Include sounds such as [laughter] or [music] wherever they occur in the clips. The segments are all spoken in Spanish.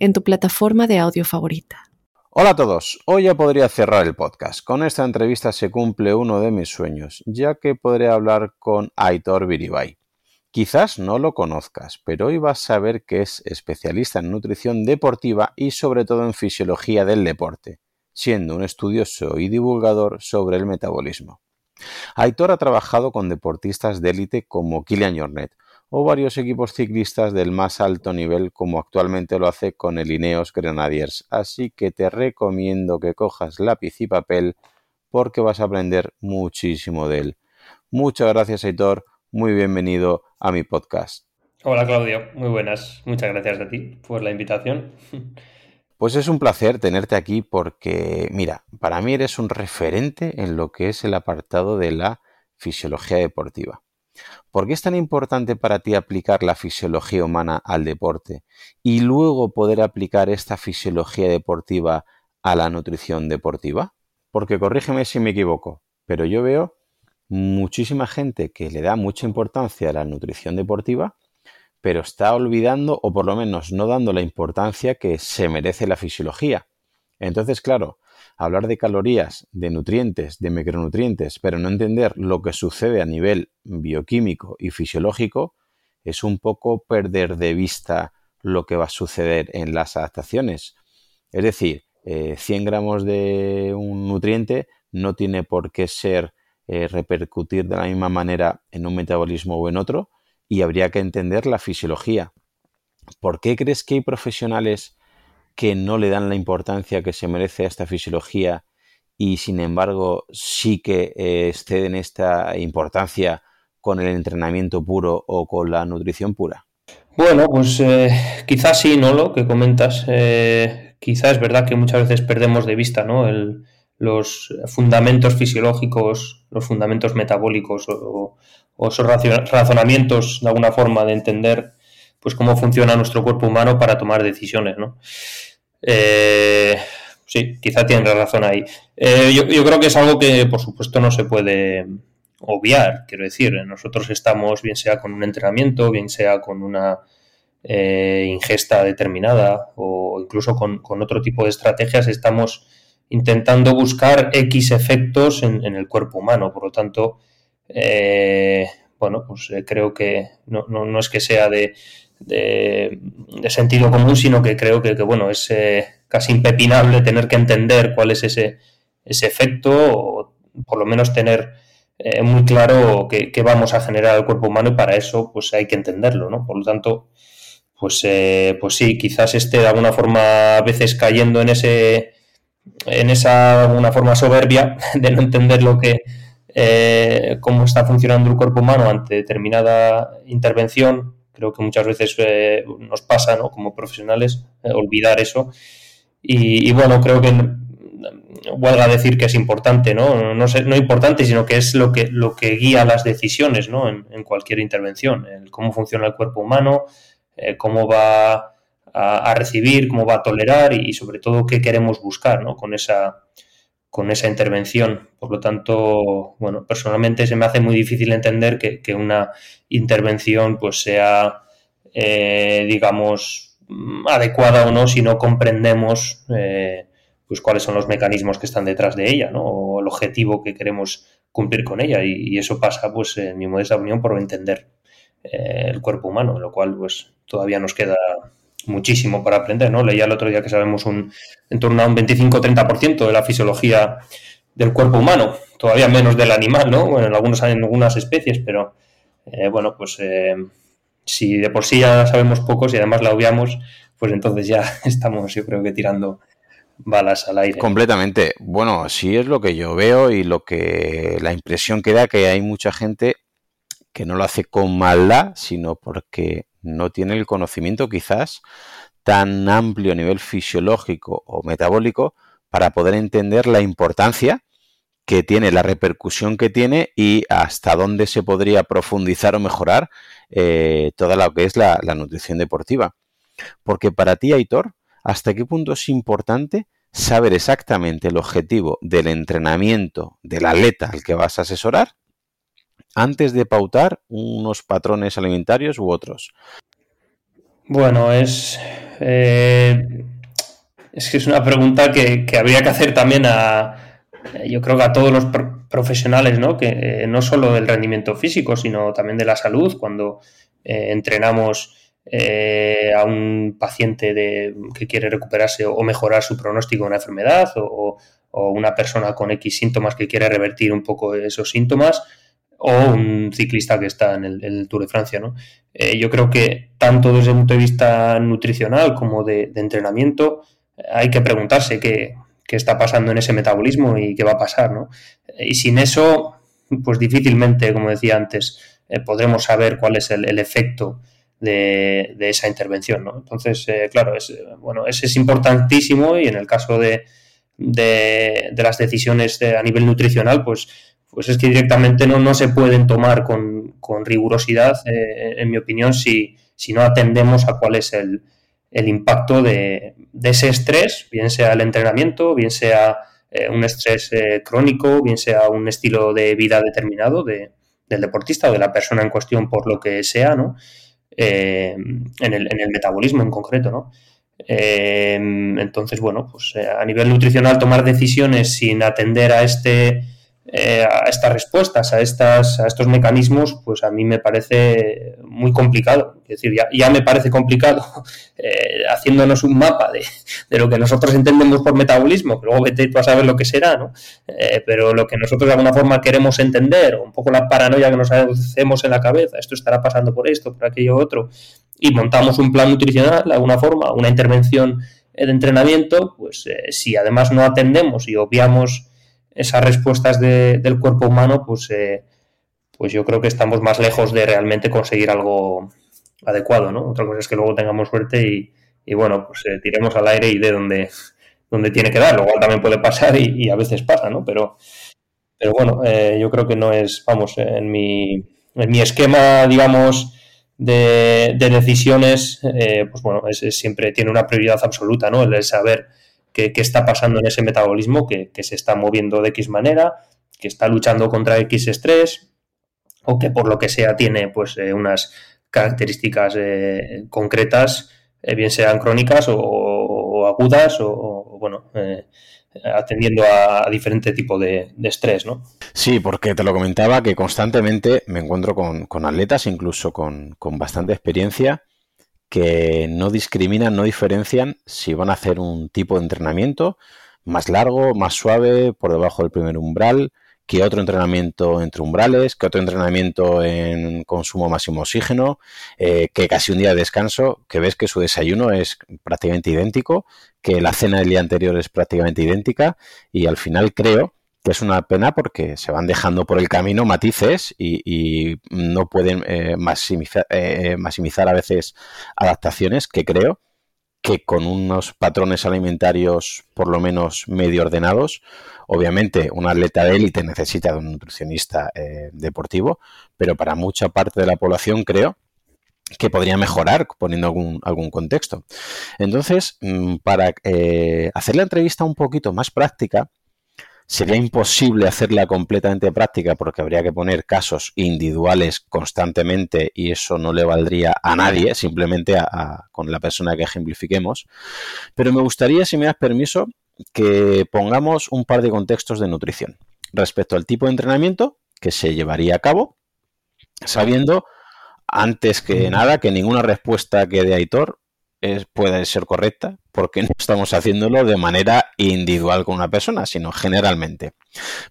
en tu plataforma de audio favorita. Hola a todos, hoy ya podría cerrar el podcast. Con esta entrevista se cumple uno de mis sueños, ya que podré hablar con Aitor Viribay. Quizás no lo conozcas, pero hoy vas a saber que es especialista en nutrición deportiva y sobre todo en fisiología del deporte, siendo un estudioso y divulgador sobre el metabolismo. Aitor ha trabajado con deportistas de élite como Kilian Jornet, o varios equipos ciclistas del más alto nivel como actualmente lo hace con el Ineos Grenadiers. Así que te recomiendo que cojas lápiz y papel porque vas a aprender muchísimo de él. Muchas gracias, Aitor. Muy bienvenido a mi podcast. Hola, Claudio. Muy buenas. Muchas gracias a ti por la invitación. Pues es un placer tenerte aquí porque, mira, para mí eres un referente en lo que es el apartado de la fisiología deportiva. ¿Por qué es tan importante para ti aplicar la fisiología humana al deporte y luego poder aplicar esta fisiología deportiva a la nutrición deportiva? Porque corrígeme si me equivoco, pero yo veo muchísima gente que le da mucha importancia a la nutrición deportiva, pero está olvidando o por lo menos no dando la importancia que se merece la fisiología. Entonces, claro, hablar de calorías, de nutrientes, de micronutrientes, pero no entender lo que sucede a nivel bioquímico y fisiológico, es un poco perder de vista lo que va a suceder en las adaptaciones. Es decir, 100 eh, gramos de un nutriente no tiene por qué ser eh, repercutir de la misma manera en un metabolismo o en otro y habría que entender la fisiología. ¿Por qué crees que hay profesionales que no le dan la importancia que se merece a esta fisiología y sin embargo sí que eh, exceden esta importancia con el entrenamiento puro o con la nutrición pura? Bueno, pues eh, quizás sí, ¿no? Lo que comentas. Eh, quizás es verdad que muchas veces perdemos de vista, ¿no? los fundamentos fisiológicos, los fundamentos metabólicos o, o, esos razonamientos de alguna forma de entender pues cómo funciona nuestro cuerpo humano para tomar decisiones, ¿no? Eh, sí, quizá tienes razón ahí. Eh, yo, creo que es algo que, por supuesto, no se puede obviar. Quiero decir, nosotros estamos, bien sea con un entrenamiento, bien sea con una eh, ingesta determinada o incluso con, otro tipo de estrategias, estamos intentando buscar X efectos en, el cuerpo humano. Por lo tanto, bueno, pues creo que no, no, es que sea de, de, sentido común, sino que creo que, bueno, es eh, casi impepinable tener que entender cuál es ese, ese efecto o por lo menos tener eh, muy claro qué, vamos a generar al cuerpo humano y para eso pues hay que entenderlo, ¿no? Por lo tanto, pues, eh, pues sí, quizás esté de alguna forma a veces cayendo en ese en esa una forma soberbia [laughs] de no entender lo que cómo está funcionando el cuerpo humano ante determinada intervención Creo que muchas veces eh, nos pasa, ¿no? Como profesionales, eh, olvidar eso. Y, bueno, creo que a decir que es importante, ¿no? No, sé, no importante, sino que es lo que, lo que guía las decisiones, ¿no? En, cualquier intervención, cómo funciona el cuerpo humano, eh, cómo va a, recibir, cómo va a tolerar y, sobre todo qué queremos buscar, ¿no? Con esa, con esa intervención. Por lo tanto, bueno, personalmente se me hace muy difícil entender que, una intervención pues sea, eh, digamos, adecuada o no si no comprendemos eh, pues cuáles son los mecanismos que están detrás de ella, ¿no? O el objetivo que queremos cumplir con ella. Y, eso pasa, pues, en mi modesta opinión, por entender eh, el cuerpo humano, lo cual, pues, todavía nos queda muchísimo para aprender, ¿no? Leía el otro día que sabemos un, en torno a un 25-30% de la fisiología del cuerpo humano, todavía menos del animal, ¿no? Bueno, en, algunos, en algunas especies, pero eh, bueno, pues eh, si de por sí ya sabemos pocos y además la obviamos, pues entonces ya [laughs] estamos, yo creo que tirando balas al aire. Completamente. Bueno, sí es lo que yo veo y lo que la impresión que da que hay mucha gente que no lo hace con maldad, sino porque no tiene el conocimiento quizás tan amplio a nivel fisiológico o metabólico para poder entender la importancia que tiene, la repercusión que tiene y hasta dónde se podría profundizar o mejorar eh, toda lo que es la, la nutrición deportiva. Porque para ti, Aitor, ¿hasta qué punto es importante saber exactamente el objetivo del entrenamiento del atleta al que vas a asesorar antes de pautar unos patrones alimentarios u otros? Bueno, es, eh, es que es una pregunta que, habría que hacer también a, yo creo que a todos los profesionales, ¿no? Que eh, no solo del rendimiento físico, sino también de la salud, cuando eh, entrenamos a un paciente de, que quiere recuperarse o mejorar su pronóstico de una enfermedad o una persona con X síntomas que quiere revertir un poco esos síntomas o un ciclista que está en el, Tour de Francia. ¿no? Eh, yo creo que tanto desde el punto de vista nutricional como de, entrenamiento hay que preguntarse qué, está pasando en ese metabolismo y qué va a pasar. ¿no? Y sin eso, pues difícilmente, como decía antes, eh, podremos saber cuál es el, efecto de, esa intervención. ¿no? Entonces, eh, claro, es, bueno, ese es importantísimo y en el caso de, de, las decisiones a nivel nutricional, pues pues es que directamente no, no se pueden tomar con, rigurosidad, eh, en mi opinión, si, si, no atendemos a cuál es el, impacto de, ese estrés, bien sea el entrenamiento, bien sea eh, un estrés eh, crónico, bien sea un estilo de vida determinado del deportista o de la persona en cuestión por lo que sea, ¿no? en, el, en, el, metabolismo en concreto, ¿no? entonces, bueno, pues a nivel nutricional tomar decisiones sin atender a este eh, a estas respuestas, a, estas, a estos mecanismos, pues a mí me parece muy complicado. Es decir, ya, me parece complicado [laughs] eh, haciéndonos un mapa de, lo que nosotros entendemos por metabolismo, pero luego vete a saber lo que será, ¿no? Eh, pero lo que nosotros de alguna forma queremos entender, un poco la paranoia que nos hacemos en la cabeza, esto estará pasando por esto, por aquello otro, y montamos un plan nutricional de alguna forma, una intervención de entrenamiento, pues si además no atendemos y obviamos esas respuestas del cuerpo humano, pues, eh, pues yo creo que estamos más lejos de realmente conseguir algo adecuado, ¿no? Otra cosa es que luego tengamos suerte y, bueno, pues eh, tiremos al aire y de donde, donde tiene que dar. Luego también puede pasar y, a veces pasa, ¿no? Pero, pero bueno, eh, yo creo que no es, vamos, en mi, en mi esquema, digamos, de, decisiones, pues bueno, es, siempre tiene una prioridad absoluta, ¿no? El saber qué, está pasando en ese metabolismo que, se está moviendo de X manera, que está luchando contra X estrés o que por lo que sea tiene pues eh, unas características eh, concretas, eh, bien sean crónicas o, agudas o, bueno, atendiendo a, diferente tipo de, estrés, ¿no? Sí, porque te lo comentaba que constantemente me encuentro con, atletas, incluso con, con, bastante experiencia, que no discriminan, no diferencian si van a hacer un tipo de entrenamiento más largo, más suave, por debajo del primer umbral, que otro entrenamiento entre umbrales, que otro entrenamiento en consumo máximo oxígeno, eh, que casi un día de descanso, que ves que su desayuno es prácticamente idéntico, que la cena del día anterior es prácticamente idéntica y al final creo que es una pena porque se van dejando por el camino matices y, no pueden eh, maximizar, eh, maximizar a veces adaptaciones que creo que con unos patrones alimentarios por lo menos medio ordenados, obviamente un atleta de élite necesita de un nutricionista eh, deportivo, pero para mucha parte de la población creo que podría mejorar poniendo algún, algún contexto. Entonces, mm, para hacer la entrevista un poquito más práctica, Sería imposible hacerla completamente práctica porque habría que poner casos individuales constantemente y eso no le valdría a nadie, simplemente a, con la persona que ejemplifiquemos. Pero me gustaría, si me das permiso, que pongamos un par de contextos de nutrición respecto al tipo de entrenamiento que se llevaría a cabo, sabiendo antes que nada que ninguna respuesta que dé Aitor puede ser correcta porque no estamos haciéndolo de manera individual con una persona, sino generalmente.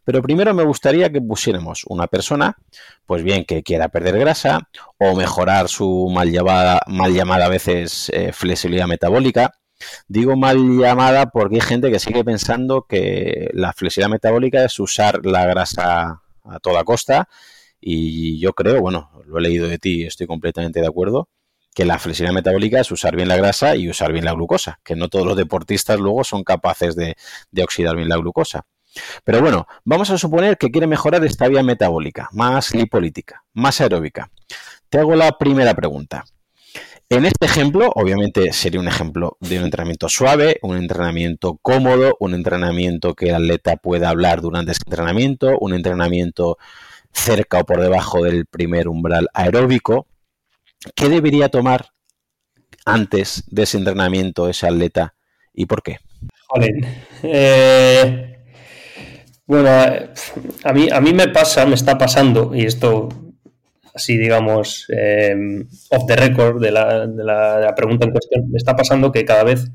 Pero primero me gustaría que pusiéramos una persona, pues bien, que quiera perder grasa o mejorar su mal llamada, mal llamada a veces eh, flexibilidad metabólica. Digo mal llamada porque hay gente que sigue pensando que la flexibilidad metabólica es usar la grasa a toda costa y yo creo, bueno, lo he leído de ti y estoy completamente de acuerdo, que la flexibilidad metabólica es usar bien la grasa y usar bien la glucosa, que no todos los deportistas luego son capaces de, de oxidar bien la glucosa. Pero bueno, vamos a suponer que quiere mejorar esta vía metabólica, más lipolítica, más aeróbica. Te hago la primera pregunta. En este ejemplo, obviamente sería un ejemplo de un entrenamiento suave, un entrenamiento cómodo, un entrenamiento que el atleta pueda hablar durante ese entrenamiento, un entrenamiento cerca o por debajo del primer umbral aeróbico. ¿Qué debería tomar antes de ese entrenamiento ese atleta y por qué? Eh, bueno, a mí, a mí me pasa, me está pasando, y esto así digamos eh, off the record de la, pregunta en cuestión, me está pasando que cada vez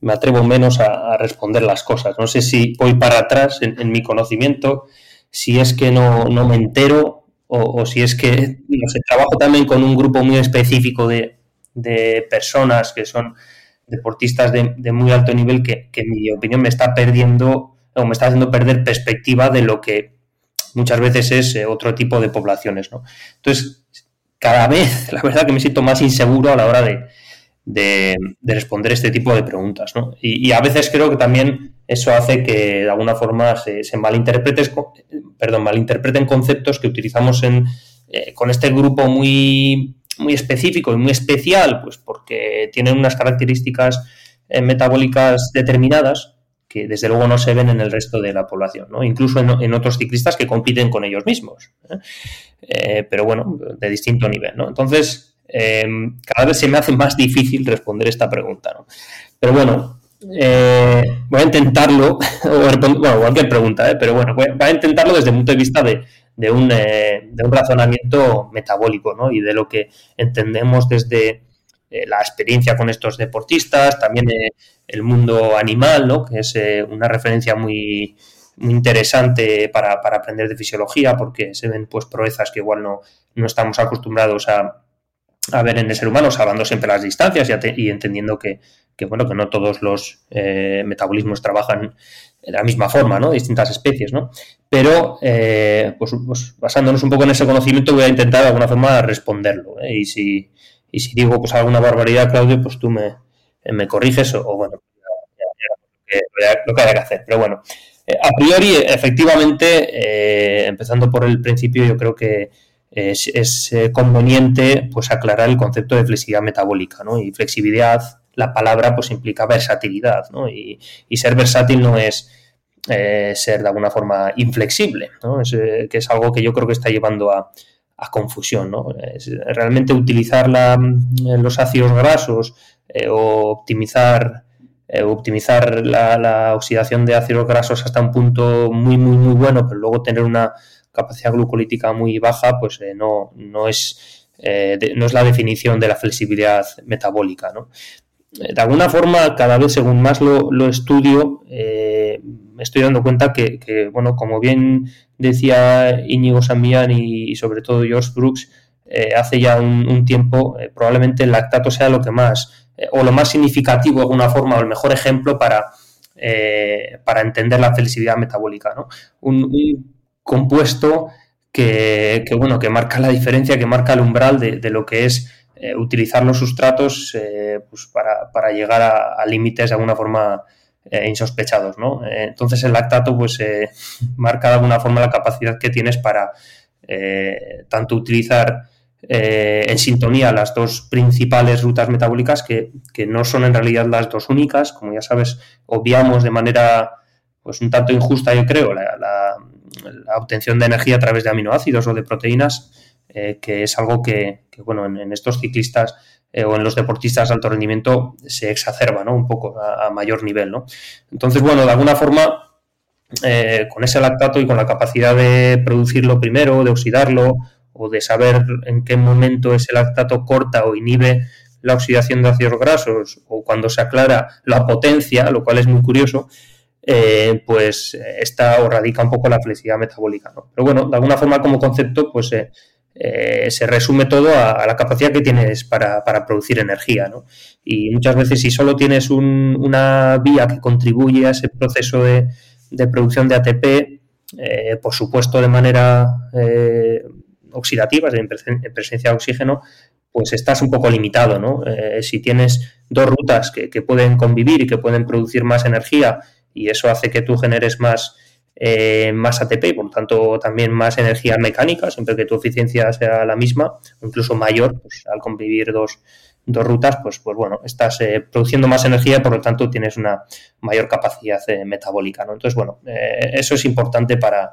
me atrevo menos a, responder las cosas. No sé si voy para atrás en, mi conocimiento, si es que no, me entero o, si es que, no sé, trabajo también con un grupo muy específico de, personas que son deportistas de, muy alto nivel que, en mi opinión me está perdiendo o me está haciendo perder perspectiva de lo que muchas veces es eh, otro tipo de poblaciones. ¿no? Entonces, cada vez, [laughs] la verdad que me siento más inseguro a la hora de, responder este tipo de preguntas. ¿no? Y, a veces creo que también eso hace que de alguna forma se, se perdón, malinterpreten conceptos que utilizamos en, eh, con este grupo muy, muy específico y muy especial, pues porque tienen unas características eh, metabólicas determinadas que desde luego no se ven en el resto de la población, ¿no? incluso en, otros ciclistas que compiten con ellos mismos, ¿eh? Pero bueno, de distinto nivel. ¿no? Entonces, cada vez se me hace más difícil responder esta pregunta. ¿no? Pero bueno, voy a intentarlo, [laughs] bueno, cualquier pregunta, pero bueno, voy a intentarlo desde el punto de vista de, de, un, de un razonamiento metabólico ¿no? y de lo que entendemos desde eh, la experiencia con estos deportistas, también eh, el mundo animal, ¿no? que es eh, una referencia muy, interesante para, aprender de fisiología, porque se ven pues proezas que igual no, no estamos acostumbrados a, ver en el ser humano, salvando siempre las distancias y, entendiendo que, bueno, que no todos los metabolismos trabajan de la misma forma, ¿no? Distintas especies, ¿no? Pero, pues, pues, basándonos un poco en ese conocimiento, voy a intentar de alguna forma responderlo. Y si, y si digo pues alguna barbaridad, Claudio, pues tú me, me corriges o, bueno, lo, que, haya que hacer. Pero bueno, eh, a priori, efectivamente, eh, empezando por el principio, yo creo que es, eh, conveniente pues aclarar el concepto de flexibilidad metabólica, ¿no? Y flexibilidad, la palabra, pues implica versatilidad, ¿no? Y, ser versátil no es ser de alguna forma inflexible, ¿no? Es, que es algo que yo creo que está llevando a, a confusión. ¿no? realmente utilizar los ácidos grasos eh, o optimizar, eh, optimizar la, oxidación de ácidos grasos hasta un punto muy, muy, muy bueno, pero luego tener una capacidad glucolítica muy baja, pues eh, no, no, es, no es la definición de la flexibilidad metabólica. ¿no? De alguna forma, cada vez según más lo, lo estudio, me estoy dando cuenta que, bueno, como bien decía Íñigo Sambian y, sobre todo George Brooks, eh, hace ya un, tiempo, eh, probablemente el lactato sea lo que más, eh, o lo más significativo de alguna forma, o el mejor ejemplo para, para entender la felicidad metabólica. ¿no? Un, compuesto que, bueno, que marca la diferencia, que marca el umbral de, lo que es utilizar los sustratos pues para, para, llegar a, límites de alguna forma eh, insospechados. Eh, entonces el lactato pues eh, [laughs] marca de alguna forma la capacidad que tienes para tanto utilizar en sintonía las dos principales rutas metabólicas que, no son en realidad las dos únicas, como ya sabes, obviamos de manera pues un tanto injusta yo creo la, obtención de energía a través de aminoácidos o de proteínas, que es algo que, bueno, en estos ciclistas eh, o en los deportistas de alto rendimiento se exacerba ¿no? un poco a, mayor nivel. ¿no? Entonces, bueno, de alguna forma, eh, con ese lactato y con la capacidad de producirlo primero, de oxidarlo o de saber en qué momento ese lactato corta o inhibe la oxidación de ácidos grasos o cuando se aclara la potencia, lo cual es muy curioso, eh, pues está o radica un poco la flexibilidad metabólica. ¿no? Pero bueno, de alguna forma como concepto, pues eh, se resume todo a, la capacidad que tienes para, producir energía. ¿no? Y muchas veces si solo tienes una vía que contribuye a ese proceso de, producción de ATP, eh, por supuesto de manera eh, oxidativas, en presencia de oxígeno, pues estás un poco limitado, ¿no? Eh, si tienes dos rutas que, pueden convivir y que pueden producir más energía y eso hace que tú generes más, eh, más ATP y por tanto también más energía mecánica, siempre que tu eficiencia sea la misma, incluso mayor, pues al convivir dos, dos rutas, pues, pues bueno, estás eh, produciendo más energía y por lo tanto tienes una mayor capacidad metabólica, ¿no? Entonces, bueno, eso es importante para,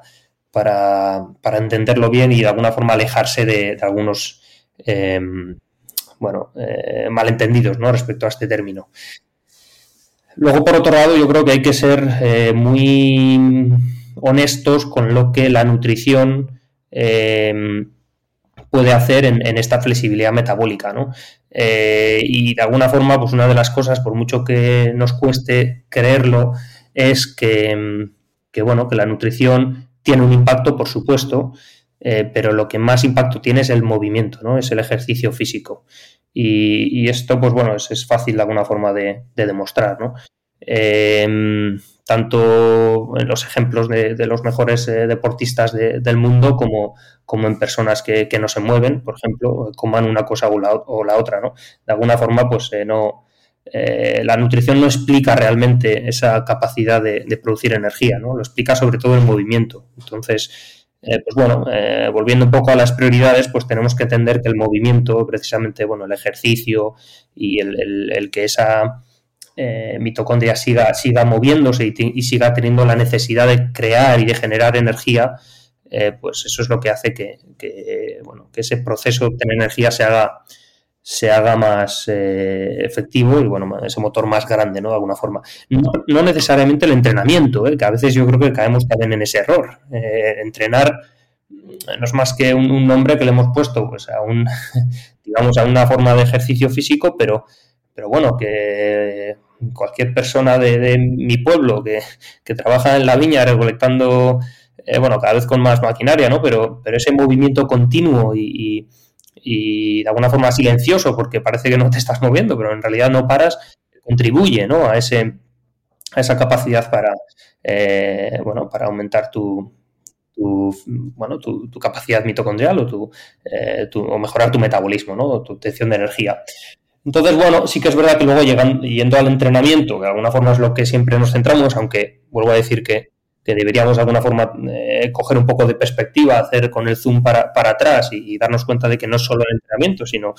para, para, entenderlo bien y de alguna forma alejarse de algunos Em, bueno, eh, malentendidos ¿no? respecto a este término. Luego, por otro lado, yo creo que hay que ser eh, muy honestos con lo que la nutrición em, puede hacer en, esta flexibilidad metabólica, ¿no? Eh, y de alguna forma, pues una de las cosas, por mucho que nos cueste creerlo, es que, em, que bueno, que la nutrición tiene un impacto, por supuesto, eh, pero lo que más impacto tiene es el movimiento, ¿no? Es el ejercicio físico. Y, esto, pues bueno, es, fácil de alguna forma de, demostrar, ¿no? Em, tanto en los ejemplos de, los mejores eh, deportistas del mundo como, como en personas que, no se mueven, por ejemplo, coman una cosa o la, otra, ¿no? De alguna forma, pues eh, no, la nutrición no explica realmente esa capacidad de, de, producir energía, ¿no? Lo explica sobre todo el movimiento. Entonces, eh, pues bueno, eh, volviendo un poco a las prioridades, pues tenemos que entender que el movimiento, precisamente, bueno, el ejercicio y el, que esa eh, mitocondria siga, siga moviéndose y, siga teniendo la necesidad de crear y de generar energía, pues eso es lo que hace que, que, bueno, que ese proceso de obtener energía se haga, se haga más eh, efectivo y bueno, ese motor más grande, ¿no? De alguna forma. No, necesariamente el entrenamiento, ¿eh? que a veces yo creo que caemos también en ese error. Eh, entrenar no es más que un, nombre que le hemos puesto pues, a un, [laughs] digamos, a una forma de ejercicio físico, pero, pero bueno, que cualquier persona de, mi pueblo que, trabaja en la viña recolectando, bueno, cada vez con más maquinaria, ¿no? Pero, pero ese movimiento continuo y de alguna forma silencioso porque parece que no te estás moviendo, pero en realidad no paras, contribuye ¿no? a, ese, a esa capacidad para, eh, bueno, para aumentar tu, bueno, tu, capacidad mitocondrial o, tu, eh, tu, o mejorar tu metabolismo, ¿no? tu obtención de energía. Entonces, bueno, sí que es verdad que luego llegan, yendo al entrenamiento, que de alguna forma es lo que siempre nos centramos, aunque vuelvo a decir que que deberíamos de alguna forma eh, coger un poco de perspectiva, hacer con el zoom para, para atrás y, darnos cuenta de que no es solo el entrenamiento, sino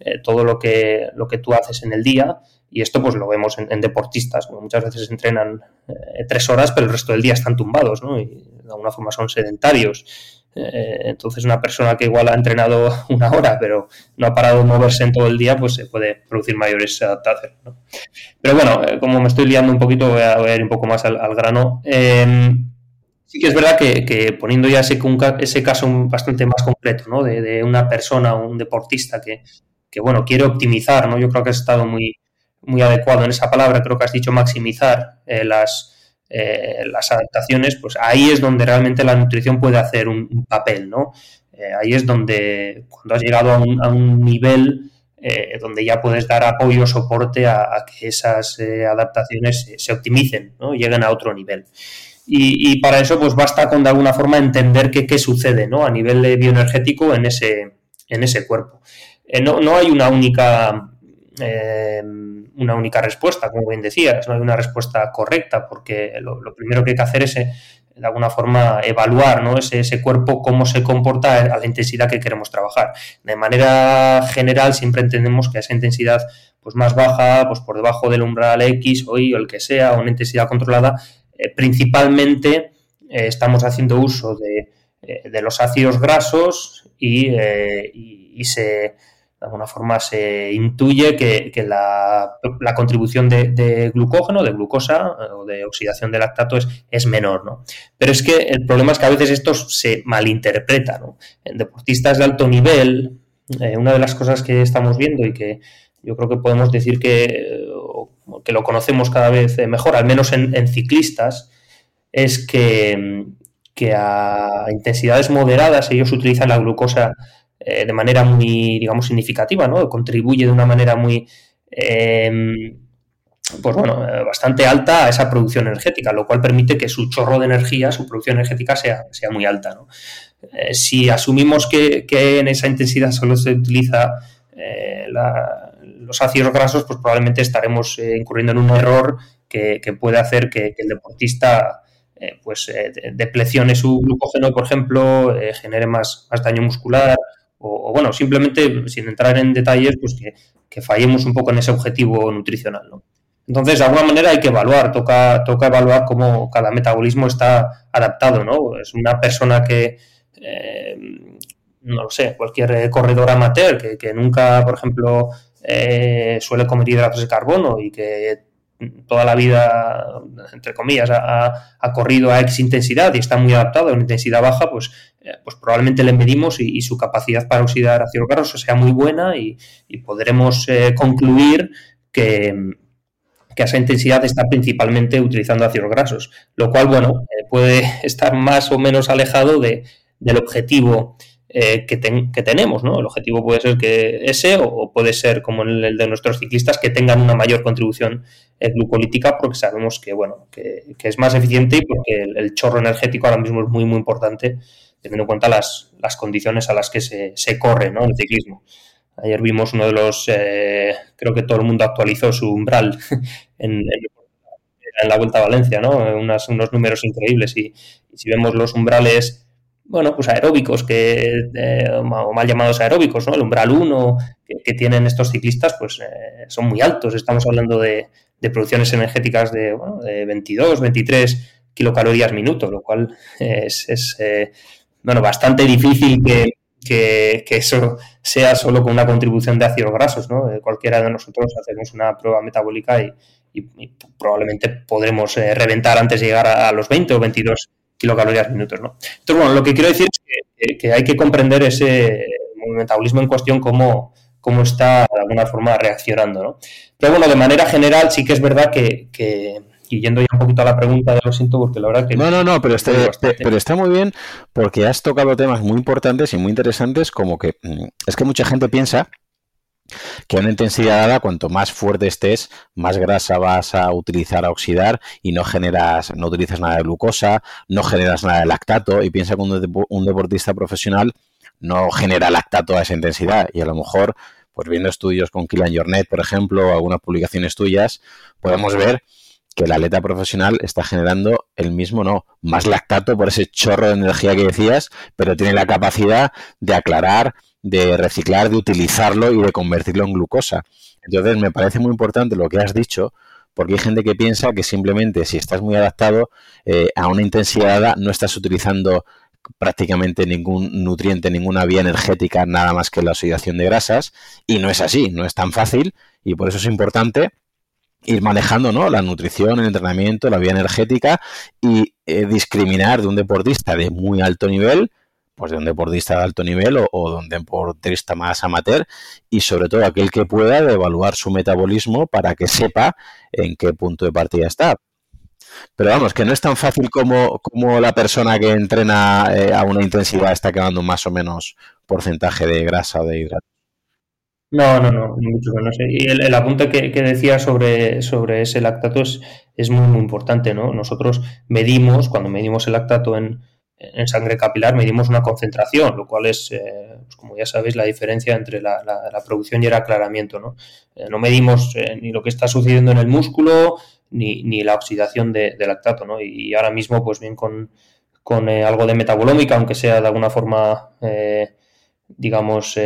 eh, todo lo que, lo que tú haces en el día. Y esto pues lo vemos en, deportistas. muchas veces entrenan eh, tres horas, pero el resto del día están tumbados, ¿no? Y de alguna forma son sedentarios. Eh, entonces, una persona que igual ha entrenado [laughs] una hora, pero no ha parado de moverse en todo el día, pues se puede producir mayores adaptaciones. Pero bueno, eh, como me estoy liando un poquito, voy a, ir un poco más al, grano. Em, sí que es verdad que, poniendo ya ese, ese, caso bastante más concreto, ¿no? De, una persona, un deportista que, bueno, quiere optimizar, ¿no? Yo creo que has estado muy, muy adecuado en esa palabra, creo que has dicho maximizar eh, las eh, las adaptaciones, pues ahí es donde realmente la nutrición puede hacer un, papel, ¿no? Eh, ahí es donde cuando has llegado a un, nivel eh, donde ya puedes dar apoyo, soporte a, que esas adaptaciones se, optimicen, ¿no? Lleguen a otro nivel. Y, para eso, pues basta con de alguna forma entender qué, sucede, ¿no? A nivel bioenergético en ese, en ese cuerpo. no, no hay una única una única respuesta, como bien decías, no hay una respuesta correcta, porque lo, primero que hay que hacer es, eh, de alguna forma, evaluar ¿no? ese, ese, cuerpo, cómo se comporta a la intensidad que queremos trabajar. De manera general, siempre entendemos que esa intensidad pues, más baja, pues por debajo del umbral X o Y o el que sea, una intensidad controlada, eh, principalmente eh, estamos haciendo uso de, los ácidos grasos y se de alguna forma se intuye que, la, contribución de, glucógeno, de glucosa eh, o de oxidación de lactato es, es, menor, ¿no? Pero es que el problema es que a veces esto se malinterpreta. En deportistas de alto nivel, eh, una de las cosas que estamos viendo y que yo creo que podemos decir que, que lo conocemos cada vez mejor, al menos en, ciclistas, es que, que a intensidades moderadas ellos utilizan la glucosa eh, de manera muy, digamos, significativa, ¿no? Contribuye de una manera muy, em, pues bueno, eh, bastante alta a esa producción energética, lo cual permite que su chorro de energía, su producción energética sea, sea muy alta, ¿no? si asumimos que, en esa intensidad solo se utiliza los ácidos grasos, pues probablemente estaremos incurriendo en un error que, puede hacer que, el deportista pues deplecione su glucógeno, por ejemplo, genere más, más daño muscular o, bueno, simplemente sin entrar en detalles, pues que, fallemos un poco en ese objetivo nutricional, ¿no? Entonces, de alguna manera hay que evaluar, toca, toca evaluar cómo cada metabolismo está adaptado, ¿no? Es una persona que, eh, no lo sé, cualquier corredor amateur que, que nunca, por ejemplo, eh, suele comer hidratos de carbono y que toda la vida, entre comillas, ha, corrido a X intensidad y está muy adaptado a una intensidad baja, pues, eh, pues probablemente le medimos y, su capacidad para oxidar ácido graso sea muy buena y, podremos eh, concluir que, que, esa intensidad está principalmente utilizando ácidos grasos, lo cual, bueno, eh, puede [laughs] estar más o menos alejado de, del objetivo eh, que, tenemos, ¿no? El objetivo puede ser que ese o, puede ser como el, de nuestros ciclistas que tengan una mayor contribución glucolítica porque sabemos que, bueno, que, es más eficiente y porque el, chorro energético ahora mismo es muy, muy importante teniendo en cuenta las, las condiciones a las que se, se corre, ¿no? El ciclismo. Ayer vimos uno de los, eh, creo que todo el mundo actualizó su umbral [laughs] en, la Vuelta a Valencia, ¿no? unos números increíbles y si vemos los umbrales bueno, pues aeróbicos, que, eh, o mal llamados aeróbicos, ¿no? El umbral 1 que, tienen estos ciclistas, pues eh, son muy altos. Estamos hablando de, producciones energéticas de, bueno, de 22, 23 kilocalorías minuto, lo cual es, eh, bueno, bastante difícil que, eso sea solo con una contribución de ácidos grasos, ¿no? cualquiera de nosotros hacemos una prueba metabólica y, probablemente podremos reventar antes de llegar a, a los 20 o 22 kilocalorías minutos, ¿no? Entonces, bueno, lo que quiero decir es que, hay que comprender ese metabolismo en cuestión cómo, cómo está de alguna forma reaccionando, ¿no? Pero bueno, de manera general sí que es verdad que, y yendo ya un poquito a la pregunta, de lo siento porque la verdad que... No, no, no, pero está, pero está muy bien porque has tocado temas muy importantes y muy interesantes como que mm, es que mucha gente piensa que a una intensidad dada, cuanto más fuerte estés, más grasa vas a utilizar a oxidar y no generas, no utilizas nada de glucosa, no generas nada de lactato. Y piensa que un, deportista profesional no genera lactato a esa intensidad. Y a lo mejor, pues viendo estudios con Killian Jornet, por ejemplo, o algunas publicaciones tuyas, podemos ver que el atleta profesional está generando el mismo, no, más lactato por ese chorro de energía que decías, pero tiene la capacidad de aclarar, de reciclar, de utilizarlo y de convertirlo en glucosa. Entonces me parece muy importante lo que has dicho, porque hay gente que piensa que simplemente si estás muy adaptado eh, a una intensidad no estás utilizando prácticamente ningún nutriente, ninguna vía energética, nada más que la oxidación de grasas, y no es así, no es tan fácil, y por eso es importante ir manejando ¿no? la nutrición, el entrenamiento, la vía energética y eh, discriminar de un deportista de muy alto nivel pues de un deportista de alto nivel o, de un deportista más amateur y sobre todo aquel que pueda evaluar su metabolismo para que sepa en qué punto de partida está. Pero vamos, que no es tan fácil como, como la persona que entrena eh, a una intensidad está quedando más o menos porcentaje de grasa o de hidratos. No, no, no, mucho menos. Y el, apunte que, decía sobre, sobre ese lactato es, es muy, muy importante, ¿no? Nosotros medimos, cuando medimos el lactato en, en sangre capilar medimos una concentración, lo cual es, eh, pues como ya sabéis, la diferencia entre la, producción y el aclaramiento. No, eh, no medimos eh, ni lo que está sucediendo en el músculo ni, ni la oxidación de, lactato. ¿no? Y, ahora mismo, pues bien, con, con algo de metabolómica, aunque sea de alguna forma, digamos,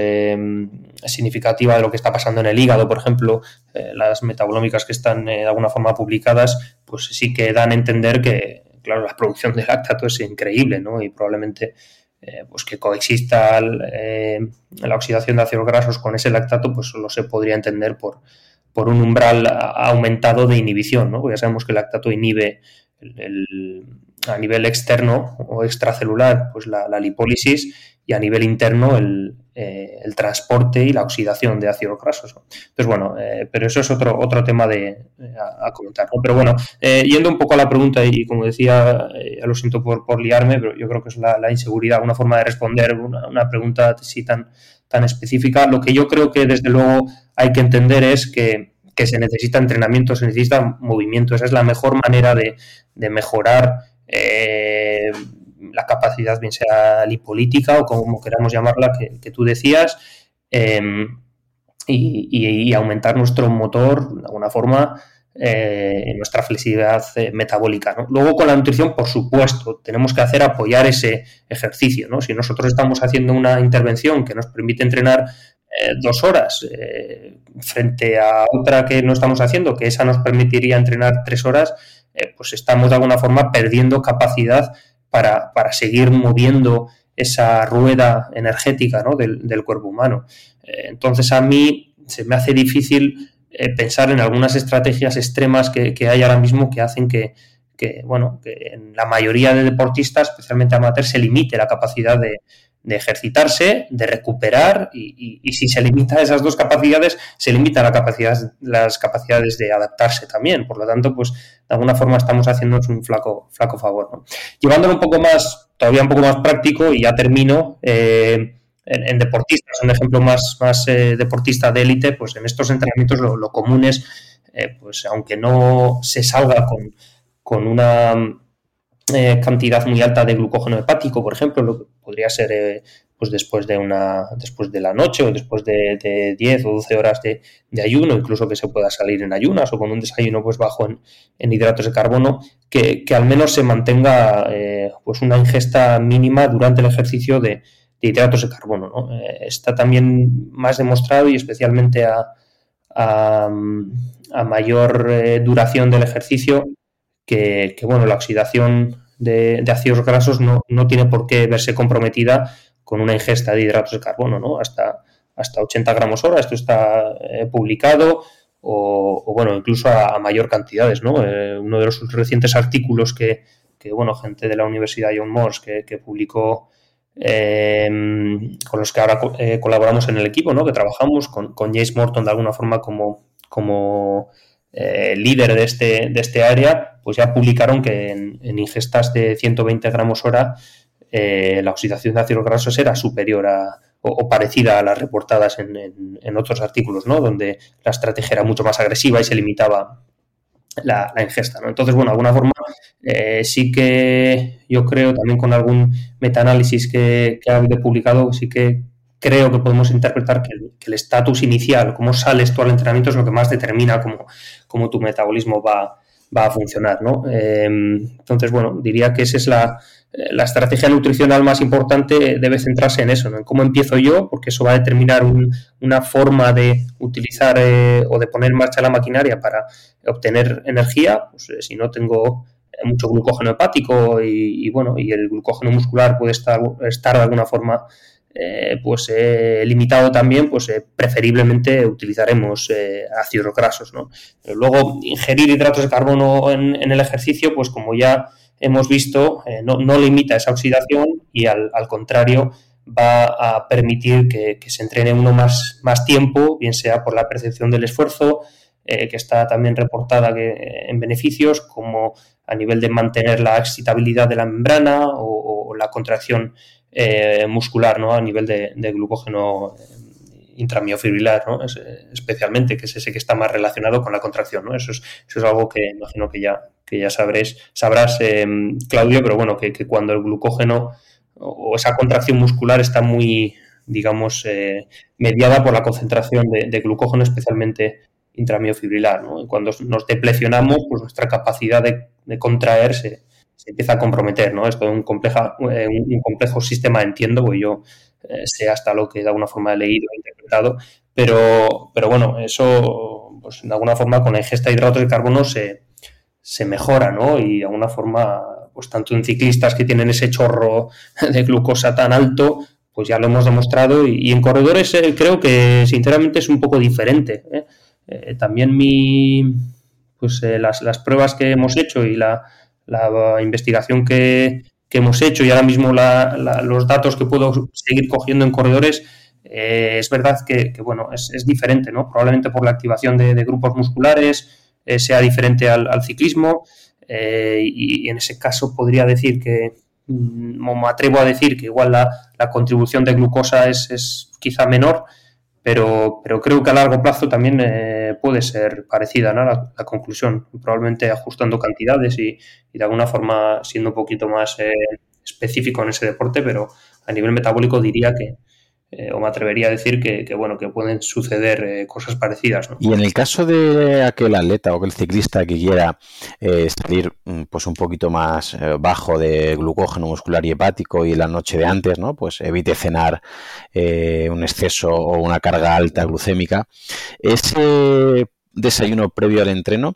significativa de lo que está pasando en el hígado, por ejemplo, las metabolómicas que están de alguna forma publicadas, pues sí que dan a entender que claro, la producción de lactato es increíble, ¿no? Y probablemente eh, pues que coexista eh, la oxidación de ácidos grasos con ese lactato, pues solo se podría entender por, por un umbral aumentado de inhibición, ¿no? Porque ya sabemos que el lactato inhibe a nivel externo o extracelular pues la, la lipólisis y a nivel interno el, eh, el transporte y la oxidación de ácidos grasos. Entonces, bueno, eh, pero eso es otro, otro tema de, eh, a, comentar. Pero bueno, yendo un poco a la pregunta, y como decía, ya lo siento por, por liarme, pero yo creo que es la, inseguridad, una forma de responder una, pregunta así tan, tan específica. Lo que yo creo que desde luego hay que entender es que, se necesita entrenamiento, se necesita movimiento. Esa es la mejor manera de, mejorar la capacidad, bien sea lipolítica o como queramos llamarla, que, tú decías, em, y, aumentar nuestro motor de alguna forma. Eh, nuestra flexibilidad eh, metabólica. Luego con la nutrición, por supuesto, tenemos que hacer apoyar ese ejercicio. Si nosotros estamos haciendo una intervención que nos permite entrenar eh, dos horas eh, frente a otra que no estamos haciendo, que esa nos permitiría entrenar tres horas, pues estamos de alguna forma perdiendo capacidad para, seguir moviendo esa rueda energética del, cuerpo humano. entonces a mí se me hace difícil pensar en algunas estrategias extremas que, hay ahora mismo que hacen que, que, bueno, que en la mayoría de deportistas, especialmente amateurs, se limite la capacidad de, de ejercitarse, de recuperar y, si se limita a esas dos capacidades, se limita la capacidad, las capacidades de adaptarse también. Por lo tanto, pues de alguna forma estamos haciéndonos un flaco, flaco favor. Llevándolo un poco más, todavía un poco más práctico y ya termino. Eh, en, deportistas, un ejemplo más, más eh, deportista de élite, pues en estos entrenamientos lo, común es, eh, pues aunque no se salga con, con una eh, cantidad muy alta de glucógeno hepático, por ejemplo, lo que podría ser eh, pues después de una después de la noche o después de, 10 o 12 horas de, ayuno, incluso que se pueda salir en ayunas o con un desayuno pues bajo en, hidratos de carbono, que, al menos se mantenga eh, pues una ingesta mínima durante el ejercicio de, hidratos de carbono. está también más demostrado y especialmente a, a, mayor duración del ejercicio que, bueno, la oxidación de, ácidos grasos no, tiene por qué verse comprometida con una ingesta de hidratos de carbono, ¿no? Hasta, hasta 80 gramos hora, esto está eh, publicado, o, bueno, incluso a, mayor cantidades, ¿no? Eh, uno de los recientes artículos que, bueno, gente de la Universidad John Morse que, publicó em, con los que ahora eh, colaboramos en el equipo, ¿no? Que trabajamos con, con James Morton de alguna forma como, como eh, líder de este, de este área, pues ya publicaron que en, ingestas de 120 gramos hora eh, la oxidación de ácidos grasos era superior a, o, parecida a las reportadas en, otros artículos, ¿no? donde la estrategia era mucho más agresiva y se limitaba la, ingesta. ¿no? Entonces, bueno, de alguna forma eh, sí que yo creo, también con algún metaanálisis que, que ha habido publicado, sí que creo que podemos interpretar que el estatus inicial, cómo sales tú al entrenamiento, es lo que más determina cómo, tu metabolismo va, a funcionar. ¿no? Em, entonces, bueno, diría que esa es la, la, estrategia nutricional más importante, debe centrarse en eso, en cómo empiezo yo, porque eso va a determinar una forma de utilizar eh, o de poner en marcha la maquinaria para obtener energía. Pues, eh, si no tengo mucho glucógeno hepático y, bueno, y el glucógeno muscular puede estar, estar de alguna forma eh, pues eh, limitado también, pues eh, preferiblemente utilizaremos ácidos grasos. ¿no? luego, ingerir hidratos de carbono en, el ejercicio, pues como ya hemos visto, no, limita esa oxidación y al, contrario va a permitir que, se entrene uno más, más tiempo, bien sea por la percepción del esfuerzo, que está también reportada que, en beneficios, como a nivel de mantener la excitabilidad de la membrana o la contracción eh, muscular, ¿no? A nivel de, glucógeno eh, intramiofibrilar, ¿no? Eh, especialmente, que es ese que está más relacionado con la contracción, ¿no? Eso es, eso es algo que imagino que ya, que ya sabréis, sabrás, Claudio, pero bueno, que, cuando el glucógeno o esa contracción muscular está muy, digamos, mediada por la concentración de, glucógeno, especialmente intramiofibrilar, ¿no? cuando nos deplecionamos, pues nuestra capacidad de contraerse se empieza a comprometer, ¿no? Es todo un, compleja, eh, un, complejo sistema, entiendo, porque yo eh, sé hasta lo que de alguna forma he leído e interpretado, pero, pero bueno, eso, pues de alguna forma con la ingesta de hidratos de carbono se, se mejora, ¿no? Y de alguna forma, pues tanto en ciclistas que tienen ese chorro [laughs] de glucosa tan alto, pues ya lo hemos demostrado, y, en corredores eh, creo que sinceramente es un poco diferente. también mi, pues las, las pruebas que hemos hecho y la la investigación que, hemos hecho y ahora mismo los datos que puedo seguir cogiendo en corredores, eh, es verdad que, bueno, es, diferente, ¿no? Probablemente por la activación de, grupos musculares eh, sea diferente al, ciclismo eh, y, en ese caso podría decir que, mm, me atrevo a decir que igual la, contribución de glucosa es, es quizá menor, pero, pero creo que a largo plazo también eh, puede ser parecida ¿no? la, conclusión, probablemente ajustando cantidades y, de alguna forma siendo un poquito más, eh, específico en ese deporte, pero a nivel metabólico diría que, eh, o me atrevería a decir que, bueno, que pueden suceder eh, cosas parecidas. Y en el caso de aquel atleta o aquel ciclista que quiera eh, salir mm, pues un poquito más bajo de glucógeno muscular y hepático y la noche de antes, ¿no? Pues evite cenar un exceso o una carga alta glucémica. Ese desayuno previo al entreno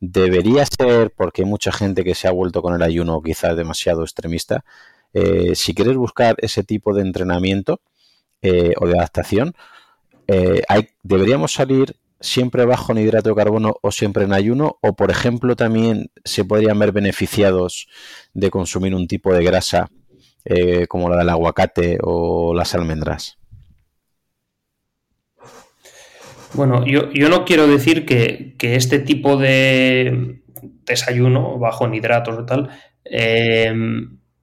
debería ser, porque hay mucha gente que se ha vuelto con el ayuno quizás demasiado extremista, si quieres buscar ese tipo de entrenamiento, eh, o de adaptación, eh, ¿deberíamos salir siempre bajo en hidrato de carbono o siempre en ayuno? O, por ejemplo, también se podrían ver beneficiados de consumir un tipo de grasa eh, como la del aguacate o las almendras. Bueno, yo, yo no quiero decir que, este tipo de desayuno bajo en hidratos o tal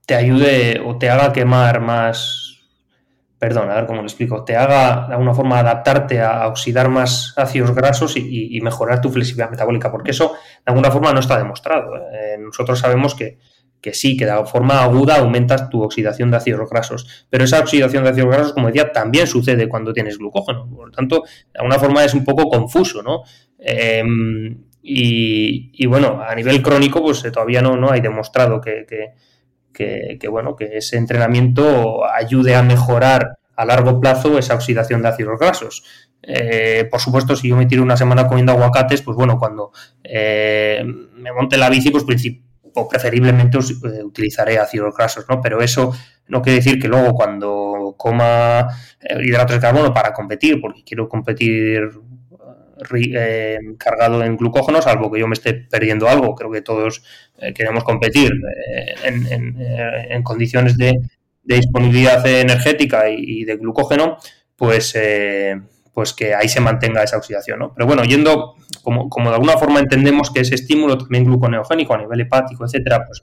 te ayude o te haga quemar más perdón, a ver cómo lo explico, te haga de alguna forma adaptarte a, oxidar más ácidos grasos y, mejorar tu flexibilidad metabólica, porque eso de alguna forma no está demostrado. ¿eh? nosotros sabemos que, sí, que de forma aguda aumentas tu oxidación de ácidos grasos, pero esa oxidación de ácidos grasos, como decía, también sucede cuando tienes glucógeno. Por lo tanto, de alguna forma es un poco confuso, ¿no? Em, y, bueno, a nivel crónico, pues eh, todavía no, no hay demostrado que que, bueno, que ese entrenamiento ayude a mejorar a largo plazo esa oxidación de ácidos grasos. Eh, por supuesto, si yo me tiro una semana comiendo aguacates, pues bueno, cuando eh, me monte la bici, pues preferiblemente eh, utilizaré ácidos grasos, ¿no? Pero eso no quiere decir que luego cuando coma hidratos de carbono para competir, porque quiero competir eh, cargado en glucógeno, salvo que yo me esté perdiendo algo. Creo que todos eh, queremos competir eh, en, condiciones de, disponibilidad energética y, de glucógeno, pues, pues que ahí se mantenga esa oxidación. Pero bueno, yendo, como, como, de alguna forma entendemos que ese estímulo también gluconeogénico a nivel hepático, etcétera, pues,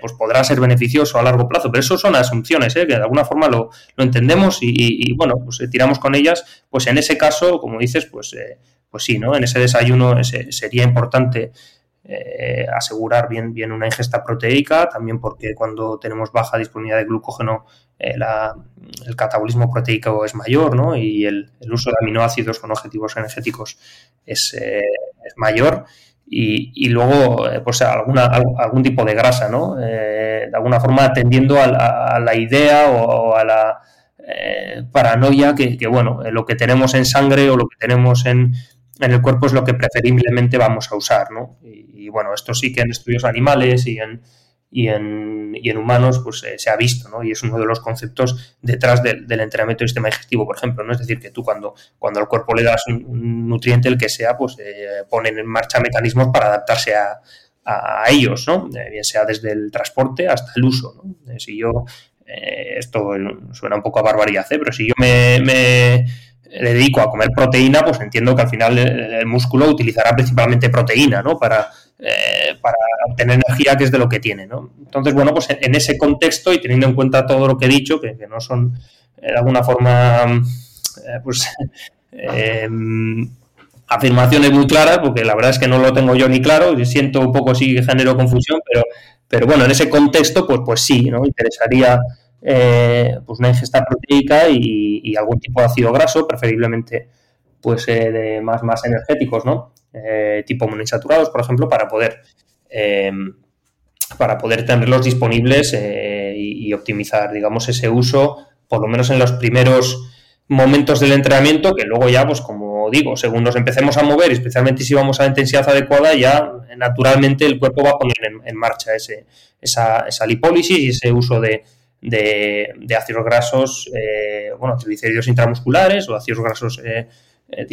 pues podrá ser beneficioso a largo plazo. Pero eso son asunciones, que de alguna forma lo, entendemos y, bueno, pues tiramos con ellas. Pues en ese caso, como dices, pues pues sí, ¿no? En ese desayuno sería importante eh, asegurar bien, bien una ingesta proteica, también porque cuando tenemos baja disponibilidad de glucógeno eh, el catabolismo proteico es mayor, ¿no? Y el, uso de aminoácidos con objetivos energéticos es, eh, mayor. Y, luego, pues alguna, algún tipo de grasa, ¿no? de alguna forma atendiendo a la, idea o, a la paranoia que, que, bueno, lo que tenemos en sangre o lo que tenemos en, en el cuerpo es lo que preferiblemente vamos a usar, ¿no? Y, bueno, esto sí que en estudios animales y en, y en, y en humanos pues eh, se ha visto, ¿no? Y es uno de los conceptos detrás del entrenamiento del sistema digestivo, por ejemplo, ¿no? Es decir, que tú cuando, cuando al cuerpo le das un, nutriente, el que sea, pues eh, ponen en marcha mecanismos para adaptarse a, ellos, ¿no? Eh, bien sea desde el transporte hasta el uso, ¿no? si yo, esto suena un poco a barbaridad, pero si yo me le dedico a comer proteína, pues entiendo que al final el, músculo utilizará principalmente proteína, ¿no? Para, eh, para obtener energía, que es de lo que tiene, ¿no? Entonces, bueno, pues en ese contexto y teniendo en cuenta todo lo que he dicho, que, no son eh, de alguna forma, eh, pues, em, afirmaciones muy claras, porque la verdad es que no lo tengo yo ni claro, y siento un poco sí genero confusión, pero, pero bueno, en ese contexto, pues, pues sí, ¿no? Interesaría eh, pues una ingesta proteica y, algún tipo de ácido graso, preferiblemente pues eh, de más, más energéticos, ¿no? Eh, tipo monoinsaturados, por ejemplo, para poder para poder tenerlos disponibles y, optimizar, digamos, ese uso, por lo menos en los primeros momentos del entrenamiento, que luego ya, pues como digo, según nos empecemos a mover, especialmente si vamos a la intensidad adecuada, ya naturalmente el cuerpo va a poner en, marcha ese, esa, esa lipólisis y ese uso de, de, ácidos grasos, eh, bueno, triglicéridos intramusculares o ácidos grasos eh, eh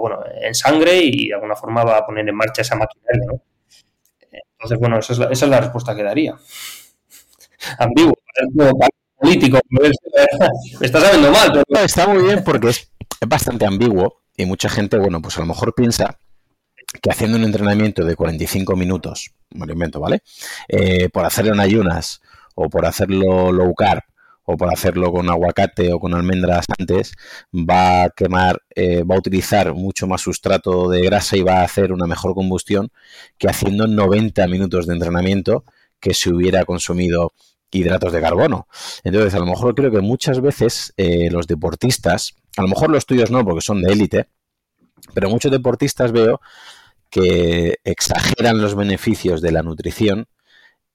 bueno, en sangre y de alguna forma va a poner en marcha esa maquinaria, ¿no? Entonces, bueno, esa es la, esa es la respuesta que daría. Ambiguo, político, [laughs] me está sabiendo mal. Pero... está muy bien porque es, bastante ambiguo y mucha gente, bueno, pues a lo mejor piensa que haciendo un entrenamiento de 45 minutos, me lo invento, ¿vale? Eh, por hacerlo en ayunas o por hacerlo low carb o por hacerlo con aguacate o con almendras antes, va a quemar, eh, va a utilizar mucho más sustrato de grasa y va a hacer una mejor combustión que haciendo 90 minutos de entrenamiento que si hubiera consumido hidratos de carbono. Entonces, a lo mejor creo que muchas veces eh, los deportistas, a lo mejor los tuyos no, porque son de élite, pero muchos deportistas veo que exageran los beneficios de la nutrición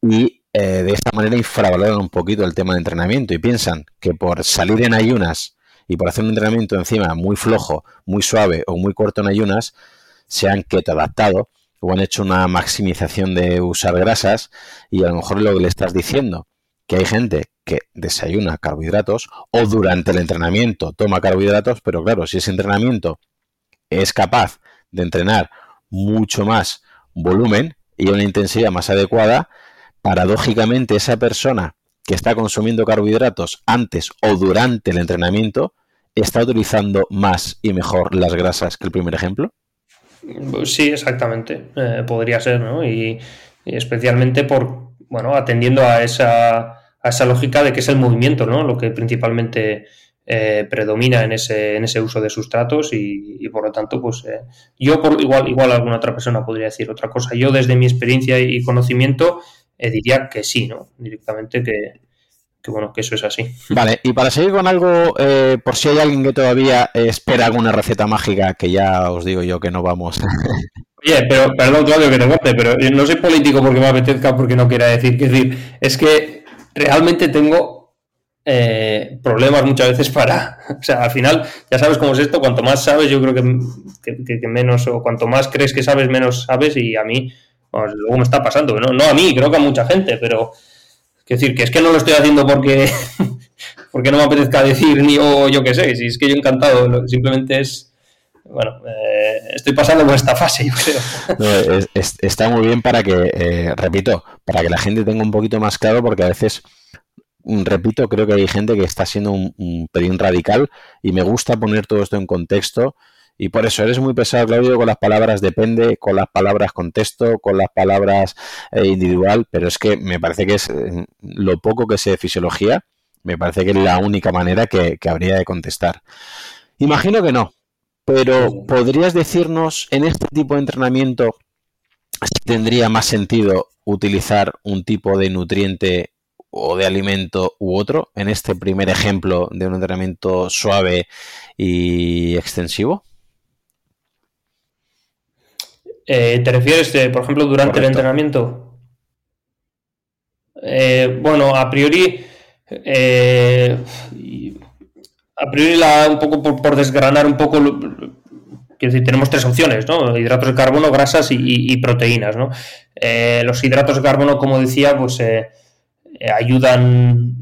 y eh, de esta manera infravaloran un poquito el tema de entrenamiento y piensan que por salir en ayunas y por hacer un entrenamiento encima muy flojo, muy suave o muy corto en ayunas, se han keto adaptado o han hecho una maximización de usar grasas y a lo mejor lo que le estás diciendo, que hay gente que desayuna carbohidratos o durante el entrenamiento toma carbohidratos, pero claro, si ese entrenamiento es capaz de entrenar mucho más volumen y una intensidad más adecuada, paradójicamente esa persona que está consumiendo carbohidratos antes o durante el entrenamiento está utilizando más y mejor las grasas que el primer ejemplo? Sí, exactamente. Eh, podría ser, ¿no? Y, especialmente por, bueno, atendiendo a esa, a esa lógica de que es el movimiento, ¿no? Lo que principalmente eh, predomina en ese, en ese uso de sustratos y, por lo tanto, pues eh, yo por igual, igual alguna otra persona podría decir otra cosa. Yo desde mi experiencia y conocimiento eh, diría que sí, ¿no? Directamente que, bueno, que eso es así. Vale, y para seguir con algo, eh, por si hay alguien que todavía espera alguna receta mágica, que ya os digo yo que no vamos. [laughs] Oye, pero perdón, Claudio, que te corte, pero no soy político porque me apetezca, porque no quiera decir. Que decir, es que realmente tengo eh, problemas muchas veces para. [laughs] O sea, al final, ya sabes cómo es esto, cuanto más sabes, yo creo que menos, o cuanto más crees que sabes, menos sabes, y a mí luego me está pasando, no, no a mí, creo que a mucha gente, pero quiero decir que es que no lo estoy haciendo porque, [laughs] porque no me apetezca decir ni yo qué sé, si es que yo encantado, simplemente es, bueno, eh, estoy pasando por esta fase, yo creo. está muy bien para que, eh, repito, para que la gente tenga un poquito más claro, porque a veces, mm, repito, creo que hay gente que está siendo un, un pelín radical y me gusta poner todo esto en contexto y por eso eres muy pesado, Claudio, con las palabras depende, con las palabras contexto, con las palabras eh, individual, pero es que me parece que es eh, lo poco que sé de fisiología, me parece que es la única manera que, habría de contestar. Imagino que no, pero ¿podrías decirnos en este tipo de entrenamiento si tendría más sentido utilizar un tipo de nutriente o de alimento u otro en este primer ejemplo de un entrenamiento suave y extensivo? Eh, ¿Te refieres, eh, por ejemplo, durante el entrenamiento? Eh, bueno, a priori, a priori la, un poco por, desgranar un poco, quiero decir, tenemos tres opciones, ¿no? Hidratos de carbono, grasas y, proteínas, ¿no? los hidratos de carbono, como decía, pues ayudan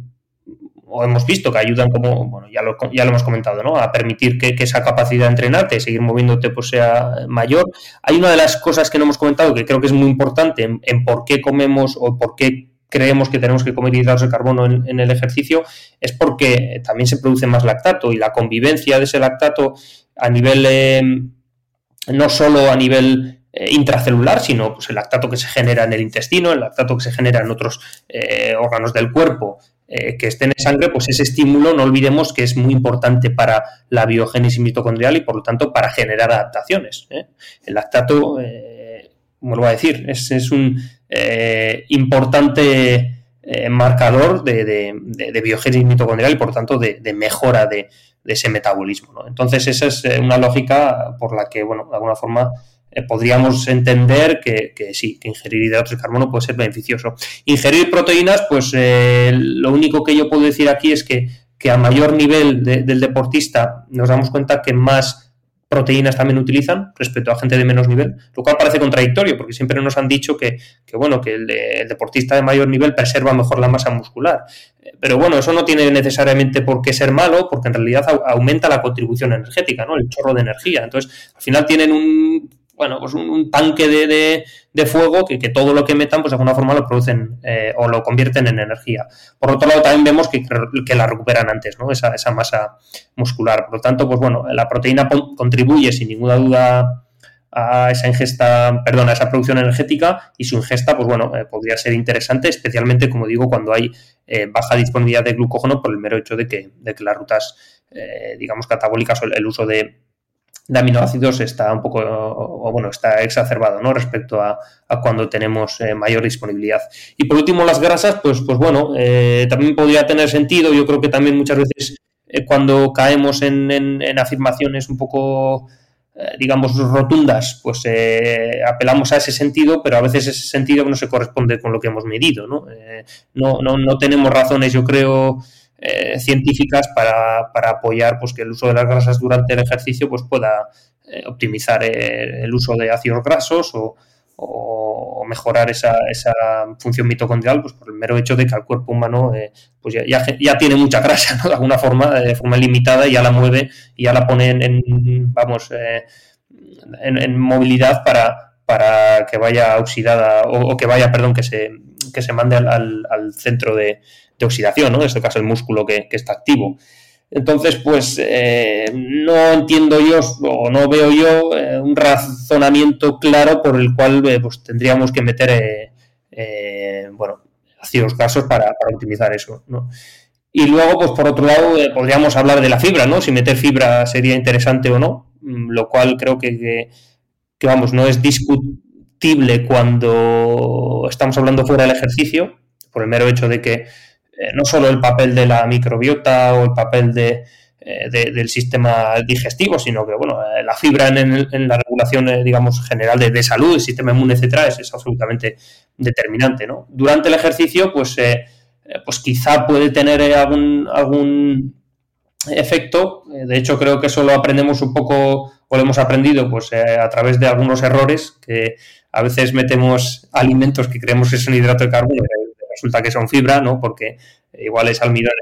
o hemos visto que ayudan como, bueno, ya lo, ya lo hemos comentado, ¿no? A permitir que, esa capacidad de entrenarte, de seguir moviéndote, pues sea mayor. Hay una de las cosas que no hemos comentado que creo que es muy importante en, por qué comemos o por qué creemos que tenemos que comer hidratos de carbono en, el ejercicio, es porque también se produce más lactato y la convivencia de ese lactato a nivel, eh, no solo a nivel eh, intracelular, sino pues, el lactato que se genera en el intestino, el lactato que se genera en otros eh, órganos del cuerpo, eh, que estén en sangre, pues ese estímulo no olvidemos que es muy importante para la biogénesis mitocondrial y por lo tanto para generar adaptaciones. ¿eh? El lactato, eh, vuelvo a decir, es, un eh, importante marcador de, biogénesis mitocondrial y por lo tanto de, mejora de, ese metabolismo. Entonces esa es una lógica por la que, bueno, de alguna forma eh, podríamos entender que, sí, que ingerir hidratos de carbono puede ser beneficioso. Ingerir proteínas, pues eh, lo único que yo puedo decir aquí es que, a mayor nivel del deportista nos damos cuenta que más proteínas también utilizan respecto a gente de menos nivel, lo cual parece contradictorio porque siempre nos han dicho que, bueno, que el, deportista de mayor nivel preserva mejor la masa muscular. Eh, pero bueno, eso no tiene necesariamente por qué ser malo porque en realidad aumenta la contribución energética, ¿no? El chorro de energía. Entonces, al final tienen un bueno, pues un, tanque de, de, fuego que, que, todo lo que metan, pues de alguna forma lo producen eh, o lo convierten en energía. Por otro lado, también vemos que, que la recuperan antes, ¿no? Esa, esa, masa muscular. Por lo tanto, pues bueno, la proteína contribuye sin ninguna duda a esa ingesta, perdón, a esa producción energética y su ingesta, pues bueno, eh, podría ser interesante, especialmente, como digo, cuando hay eh, baja disponibilidad de glucógeno por el mero hecho de que, de que las rutas, digamos, catabólicas o el uso de de aminoácidos está un poco, o, bueno, está exacerbado, ¿no? Respecto a, cuando tenemos eh, mayor disponibilidad. Y por último, las grasas, pues, pues bueno, eh, también podría tener sentido. Yo creo que también muchas veces eh, cuando caemos en, en, afirmaciones un poco, digamos, rotundas, pues apelamos a ese sentido, pero a veces ese sentido no se corresponde con lo que hemos medido, ¿no? no, no, no tenemos razones, yo creo, eh, científicas para, para, apoyar pues, que el uso de las grasas durante el ejercicio pues, pueda eh, optimizar eh, el uso de ácidos grasos o, mejorar esa, esa, función mitocondrial pues, por el mero hecho de que el cuerpo humano pues ya, ya, tiene mucha grasa de alguna forma, de forma limitada y ya la mueve y ya la pone en, vamos, en, movilidad para, para que vaya oxidada o, que vaya, perdón, que se, que se mande al, al centro de, de oxidación, ¿no? En este caso el músculo que, está activo. Entonces, pues eh, no entiendo yo o no veo yo eh, un razonamiento claro por el cual eh, pues, tendríamos que meter, bueno, ácidos grasos para, optimizar eso. Y luego, pues por otro lado, podríamos hablar de la fibra, ¿no? Si meter fibra sería interesante o no, mm, lo cual creo que, que vamos, no es discutible cuando estamos hablando fuera del ejercicio, por el mero hecho de que eh, no solo el papel de la microbiota o el papel de, eh, del sistema digestivo, sino que bueno, eh, la fibra en, la regulación, digamos, general de, salud, el sistema inmune, etcétera, es, absolutamente determinante. ¿no? Durante el ejercicio, pues, pues quizá puede tener algún, algún efecto. De hecho, creo que eso lo aprendemos un poco, o lo hemos aprendido, pues a través de algunos errores que a veces metemos alimentos que creemos que son hidrato de carbono resulta que son fibra, ¿no? Porque igual es almidón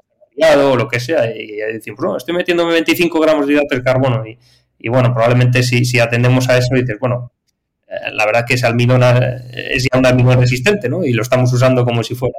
o lo que sea, y, decimos, no, estoy metiéndome 25 gramos de hidrato de carbono, y, bueno, probablemente si, si atendemos a eso, dices, bueno, eh, la verdad que ese almidón eh, es ya un almidón resistente, ¿no? Y lo estamos usando como si fuera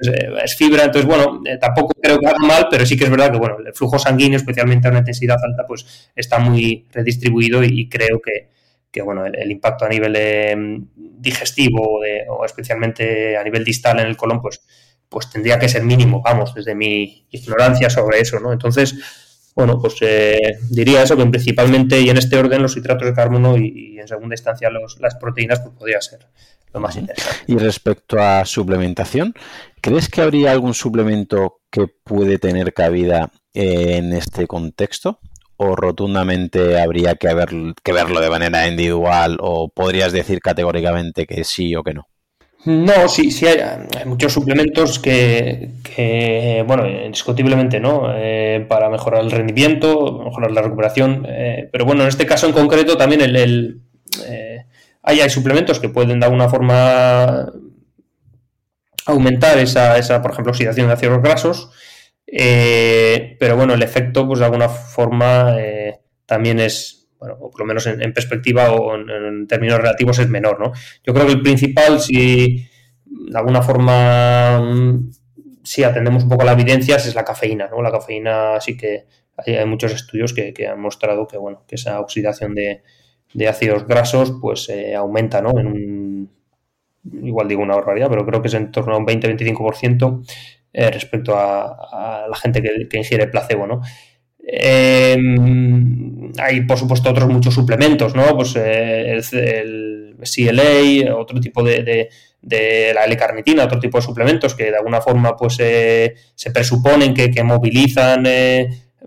eh, es fibra, entonces bueno, tampoco creo que haga mal, pero sí que es verdad que bueno, el flujo sanguíneo, especialmente a una intensidad alta, pues está muy redistribuido y creo que, que bueno, el, impacto a nivel eh, digestivo o especialmente a nivel distal en el colon, pues, pues tendría que ser mínimo, vamos, desde mi ignorancia sobre eso, ¿no? Entonces, bueno, pues eh, diría eso, que principalmente y en este orden los hidratos de carbono y, en segunda instancia los, las proteínas, pues podría ser lo más interesante. Y respecto a suplementación, ¿crees que habría algún suplemento que puede tener cabida en este contexto? O rotundamente habría que, haber, que verlo de manera individual o podrías decir categóricamente que sí o que no? No, sí, sí hay, muchos suplementos que, bueno, indiscutiblemente, ¿no? Eh, para mejorar el rendimiento, mejorar la recuperación, eh, pero bueno, en este caso en concreto también el, eh, hay, suplementos que pueden de alguna forma aumentar esa, esa, por ejemplo, oxidación de ácidos grasos, eh, pero bueno, el efecto, pues de alguna forma, eh, también es, bueno, o por lo menos en, perspectiva o en, términos relativos es menor, ¿no? Yo creo que el principal, si de alguna forma, mm, si atendemos un poco a la evidencias, es la cafeína, ¿no? La cafeína sí que hay, muchos estudios que, han mostrado que, bueno, que esa oxidación de, ácidos grasos, pues eh, aumenta, ¿no? En un, igual digo una barbaridad, pero creo que es en torno a un 20-25% eh, respecto a, la gente que, ingiere placebo, ¿no? Em, hay, por supuesto, otros muchos suplementos, ¿no? Pues eh, el, CLA, otro tipo de, la L-carnitina, otro tipo de suplementos que de alguna forma pues eh, se presuponen que, movilizan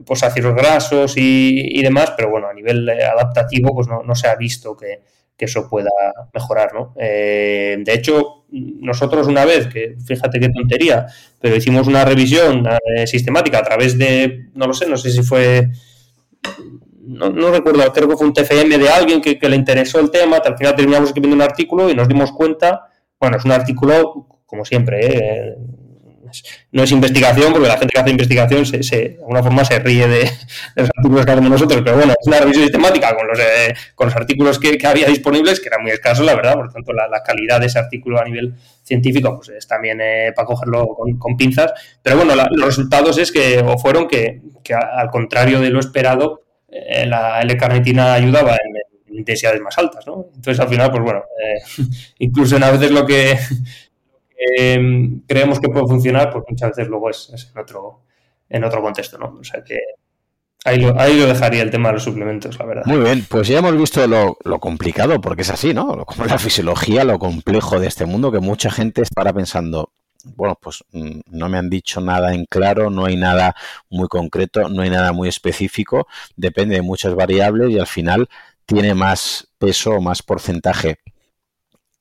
pues ácidos grasos y, demás, pero bueno, a nivel adaptativo pues no se ha visto que, que eso pueda mejorar, ¿no? Eh, de hecho, nosotros una vez, que fíjate qué tontería, pero hicimos una revisión eh, sistemática a través de, no lo sé, no sé si fue, no, recuerdo, creo que fue un TFM de alguien que, le interesó el tema, al final terminamos escribiendo un artículo y nos dimos cuenta, bueno, es un artículo, como siempre, ¿eh? No es investigación, porque la gente que hace investigación se, de alguna forma se ríe de, los artículos que hacemos nosotros, pero bueno, es una revisión sistemática con los, eh, con los artículos que, había disponibles, que era muy escaso, la verdad, por lo tanto, la, calidad de ese artículo a nivel científico pues es también eh, para cogerlo con, pinzas, pero bueno, los resultados es que, fueron que, al contrario de lo esperado, eh, la L-carnitina ayudaba en, intensidades más altas, ¿no? Entonces, al final, pues bueno, [laughs] incluso en a veces lo que Em, creemos que puede funcionar, pues muchas veces luego es, en, otro, en otro contexto, ¿no? O sea que Ahí lo, ahí lo, dejaría el tema de los suplementos, la verdad. Muy bien, pues ya hemos visto lo, lo, complicado, porque es así, ¿no? Como la fisiología, lo complejo de este mundo, que mucha gente estará pensando, bueno, pues mm, no me han dicho nada en claro, no hay nada muy concreto, no hay nada muy específico, depende de muchas variables y al final tiene más peso o más porcentaje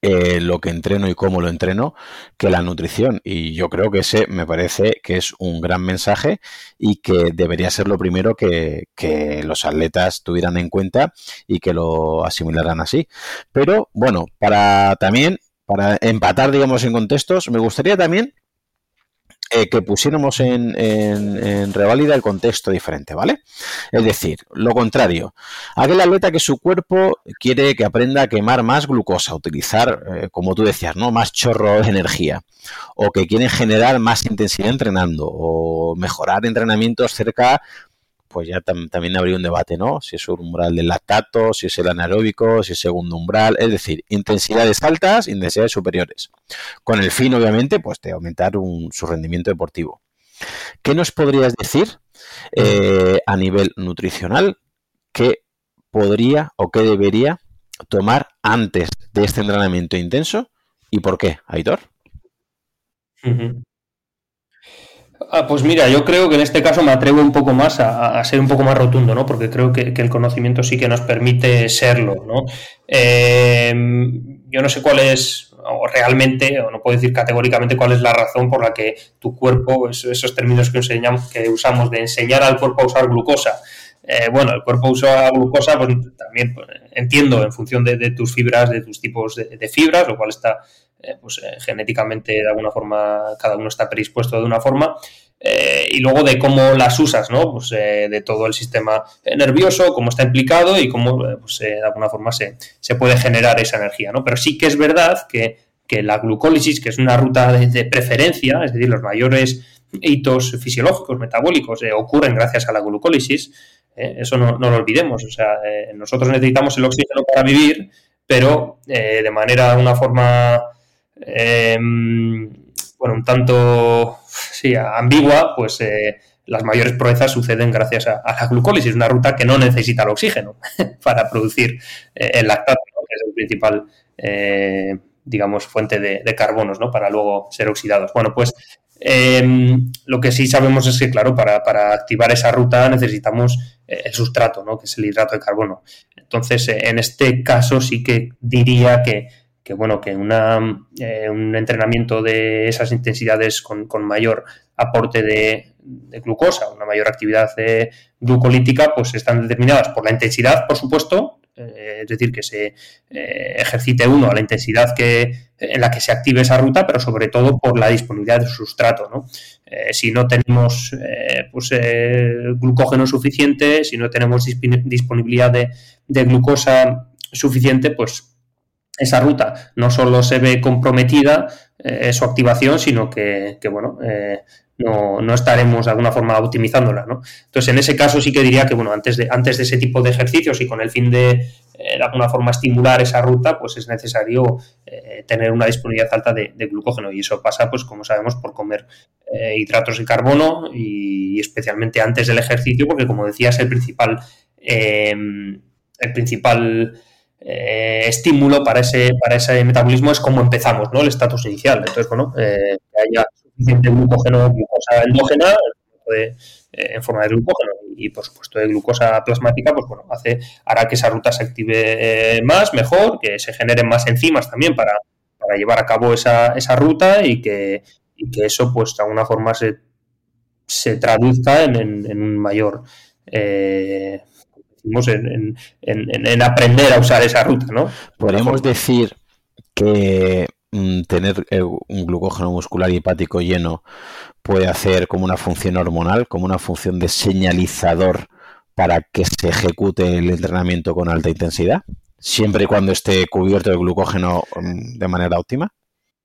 eh, lo que entreno y cómo lo entreno que la nutrición. Y yo creo que ese me parece que es un gran mensaje y que debería ser lo primero que, que los atletas tuvieran en cuenta y que lo asimilaran así. Pero bueno, para también, para empatar, digamos, en contextos, me gustaría también eh, que pusiéramos en, reválida el contexto diferente, ¿vale? Es decir, lo contrario, aquel atleta que su cuerpo quiere que aprenda a quemar más glucosa, utilizar, eh, como tú decías, ¿no? Más chorro de energía, o que quiere generar más intensidad entrenando, o mejorar entrenamientos cerca pues ya también habría un debate, ¿no? Si es un umbral del lactato, si es el anaeróbico, si es segundo umbral, es decir, intensidades altas, intensidades superiores, con el fin, obviamente, pues de aumentar su rendimiento deportivo. ¿Qué nos podrías decir eh, a nivel nutricional que podría o que debería tomar antes de este entrenamiento intenso y por qué, Aitor? Ah, pues mira, yo creo que en este caso me atrevo un poco más a, ser un poco más rotundo, ¿no? Porque creo que, el conocimiento sí que nos permite serlo, ¿no? Eh, yo no sé cuál es, o realmente, o no puedo decir categóricamente cuál es la razón por la que tu cuerpo, esos, términos que, enseñamos, que usamos de enseñar al cuerpo a usar glucosa, eh, bueno, el cuerpo usa glucosa, pues también pues, entiendo en función de, tus fibras, de tus tipos de, fibras, lo cual está eh, pues, eh, genéticamente de alguna forma, cada uno está predispuesto de una forma. y luego de cómo las usas, ¿no? Pues de todo el sistema nervioso, cómo está implicado y cómo, pues, de alguna forma se, se, puede generar esa energía, ¿no? Pero sí que es verdad que, que la glucólisis, que es una ruta de, preferencia, es decir, los mayores hitos fisiológicos, metabólicos, ocurren gracias a la glucólisis, ¿eh? eso no, lo olvidemos. O sea, eh, nosotros necesitamos el oxígeno para vivir, pero eh, de manera, una forma, em, bueno, un tanto, sí, ambigua, pues las mayores proezas suceden gracias a, la glucólisis, una ruta que no necesita el oxígeno [laughs] para producir el lactato, que es el principal digamos, fuente de, de, carbonos, ¿no? Para luego ser oxidados. Bueno, pues Em, lo que sí sabemos es que, claro, para, activar esa ruta necesitamos eh, el sustrato, ¿no? que es el hidrato de carbono. Entonces, eh, en este caso sí que diría que, bueno, que una, eh, un entrenamiento de esas intensidades con, mayor aporte de, de, glucosa, una mayor actividad glucolítica, pues están determinadas por la intensidad, por supuesto, es decir, que se ejercite uno a la intensidad que, en la que se active esa ruta, pero sobre todo por la disponibilidad de sustrato. ¿no? Eh, si no tenemos eh, pues, eh, glucógeno suficiente, si no tenemos disponibilidad de, glucosa suficiente, pues esa ruta no solo se ve comprometida su activación, sino que, que bueno, no, no, estaremos de alguna forma optimizándola. ¿no? Entonces, en ese caso sí que diría que bueno, antes de, antes de ese tipo de ejercicios y con el fin de eh, de alguna forma estimular esa ruta, pues es necesario eh, tener una disponibilidad alta de, glucógeno. Y eso pasa, pues como sabemos, por comer eh, hidratos de carbono y, especialmente antes del ejercicio, porque como decías, el principal, el principal estímulo para ese, para ese metabolismo es cómo empezamos, ¿no? El estatus inicial. Entonces, bueno, que haya suficiente glucógeno, glucosa endógena, en forma de glucógeno y por supuesto de glucosa plasmática, pues bueno, hace, hará que esa ruta se active eh, más, mejor, que se generen más enzimas también para, llevar a cabo esa, esa ruta y que, que eso pues de alguna forma se, se traduzca en, un mayor eh, en, en, aprender a usar esa ruta, ¿no? Podemos decir que mm, tener eh, un glucógeno muscular y hepático lleno puede hacer como una función hormonal, como una función de señalizador para que se ejecute el entrenamiento con alta intensidad, siempre y cuando esté cubierto de glucógeno mm, de manera óptima?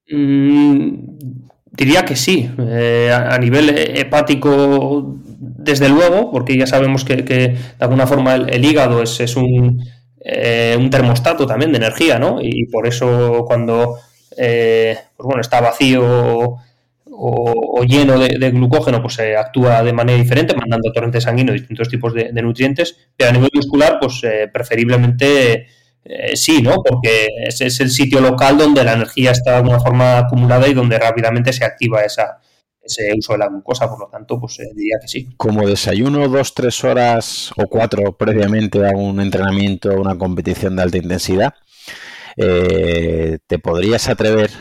Mm, diría que sí. Eh, a, nivel hepático, desde luego, porque ya sabemos que, de alguna forma el, hígado es, un, eh, un, termostato también de energía, ¿no? Y por eso cuando eh, pues bueno, está vacío o, lleno de, glucógeno, pues se actúa de manera diferente, mandando torrente sanguíneo distintos tipos de, nutrientes, pero a nivel muscular, pues preferiblemente sí, ¿no? Porque es el sitio local donde la energía está de alguna forma acumulada y donde rápidamente se activa esa, ese uso de la glucosa, por lo tanto, pues eh, diría que sí. Como desayuno dos, tres horas o cuatro previamente a un entrenamiento, o una competición de alta intensidad, eh, ¿te podrías atrever